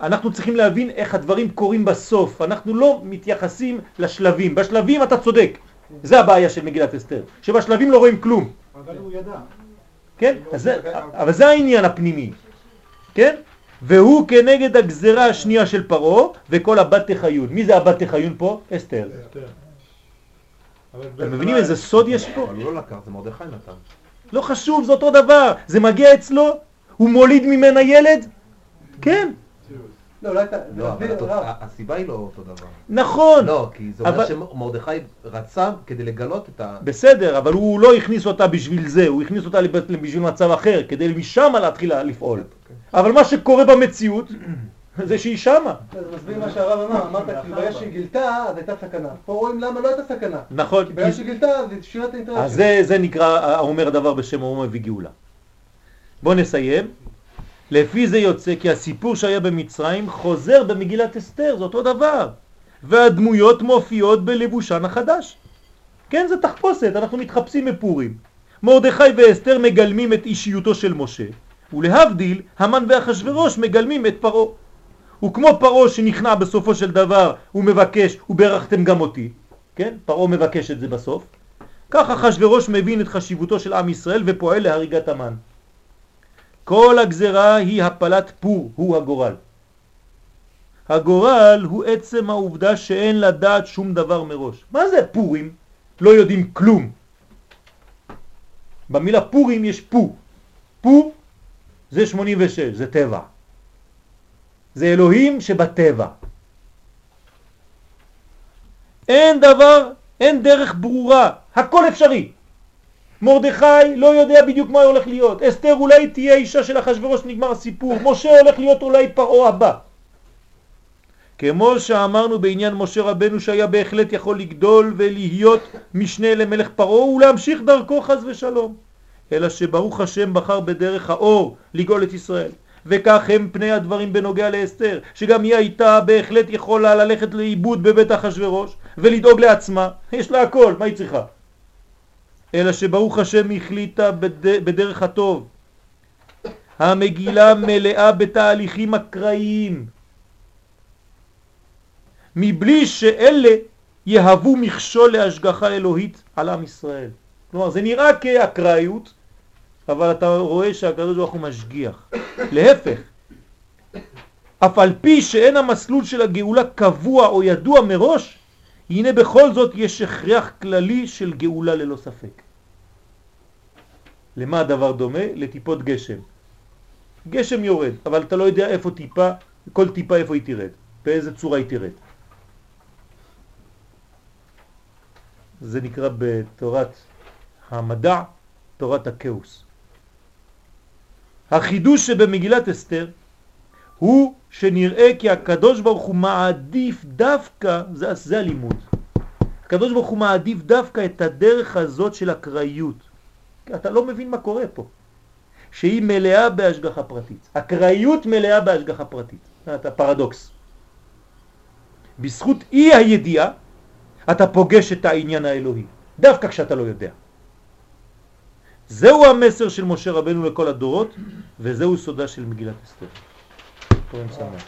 אנחנו צריכים להבין איך הדברים קורים בסוף, אנחנו לא מתייחסים לשלבים, בשלבים אתה צודק, זה הבעיה של מגילת אסתר, שבשלבים לא רואים כלום, אבל הוא ידע. כן? אז זה, אבל זה העניין הפנימי, כן? והוא כנגד הגזרה השנייה של פרעה וכל הבת תחיון. מי זה הבת תחיון פה? אסתר. אתם מבינים איזה סוד יש פה? אבל הוא לא לקח, זה מרדכי נתן. לא חשוב, זה אותו דבר. זה מגיע אצלו, הוא מוליד ממנה ילד? כן, לא, אולי אתה... לא, אבל. הסיבה היא לא אותו דבר. נכון. לא, כי זה אומר שמרדכי רצה כדי לגלות את ה... בסדר, אבל הוא לא הכניס אותה בשביל זה, הוא הכניס אותה בשביל מצב אחר, כדי משם להתחיל לפעול. אבל מה שקורה במציאות, זה שהיא שמה. אז מסביר מה שהרב אמר, אמרת, כי ברגע שהיא גילתה, אז הייתה סכנה. פה רואים למה לא הייתה סכנה. נכון, כי ברגע שהיא גילתה, אז היא שינה את האינטרס אז זה, זה נקרא, האומר דבר בשם אומרו מביא גאולה. בואו נסיים. לפי זה יוצא כי הסיפור שהיה במצרים חוזר במגילת אסתר, זה אותו דבר. והדמויות מופיעות בלבושן החדש. כן, זה תחפושת, אנחנו מתחפשים בפורים. מרדכי ואסתר מגלמים את אישיותו של משה, ולהבדיל, המן ואחשוורוש מגלמים את פרעה. וכמו פרעה שנכנע בסופו של דבר, הוא מבקש, וברכתם גם אותי, כן? פרעה מבקש את זה בסוף. כך אחשוורוש מבין את חשיבותו של עם ישראל ופועל להריגת המן. כל הגזרה היא הפלת פור, הוא הגורל. הגורל הוא עצם העובדה שאין לדעת שום דבר מראש. מה זה פורים? לא יודעים כלום. במילה פורים יש פו. פו זה 86, זה טבע. זה אלוהים שבטבע. אין דבר, אין דרך ברורה, הכל אפשרי. מרדכי לא יודע בדיוק מה הולך להיות. אסתר אולי תהיה אישה של אחשוורוש, נגמר הסיפור. משה הולך להיות אולי פרעה הבא. כמו שאמרנו בעניין משה רבנו שהיה בהחלט יכול לגדול ולהיות משנה למלך פרעה ולהמשיך דרכו חז ושלום. אלא שברוך השם בחר בדרך האור לגאול את ישראל. וכך הם פני הדברים בנוגע לאסתר, שגם היא הייתה בהחלט יכולה ללכת לאיבוד בבית אחשוורוש ולדאוג לעצמה. יש לה הכל, מה היא צריכה? אלא שברוך השם החליטה בד... בדרך הטוב. המגילה מלאה בתהליכים אקראיים, מבלי שאלה יהוו מכשול להשגחה אלוהית על עם ישראל. כלומר, זה נראה כאקראיות, אבל אתה רואה שהקדוש ברוך הוא משגיח. להפך, אף על פי שאין המסלול של הגאולה קבוע או ידוע מראש, הנה בכל זאת יש הכרח כללי של גאולה ללא ספק. למה הדבר דומה? לטיפות גשם. גשם יורד, אבל אתה לא יודע איפה טיפה, כל טיפה איפה היא תרד, באיזה צורה היא תרד. זה נקרא בתורת המדע, תורת הכאוס. החידוש שבמגילת אסתר הוא שנראה כי הקדוש ברוך הוא מעדיף דווקא, זה, זה הלימוד, הקדוש ברוך הוא מעדיף דווקא את הדרך הזאת של הקראיות. אתה לא מבין מה קורה פה. שהיא מלאה בהשגחה פרטית. הקראיות מלאה בהשגחה פרטית. אתה פרדוקס. בזכות אי הידיעה אתה פוגש את העניין האלוהי, דווקא כשאתה לא יודע. זהו המסר של משה רבנו לכל הדורות, וזהו סודה של מגילת אסתר. פורים שמח.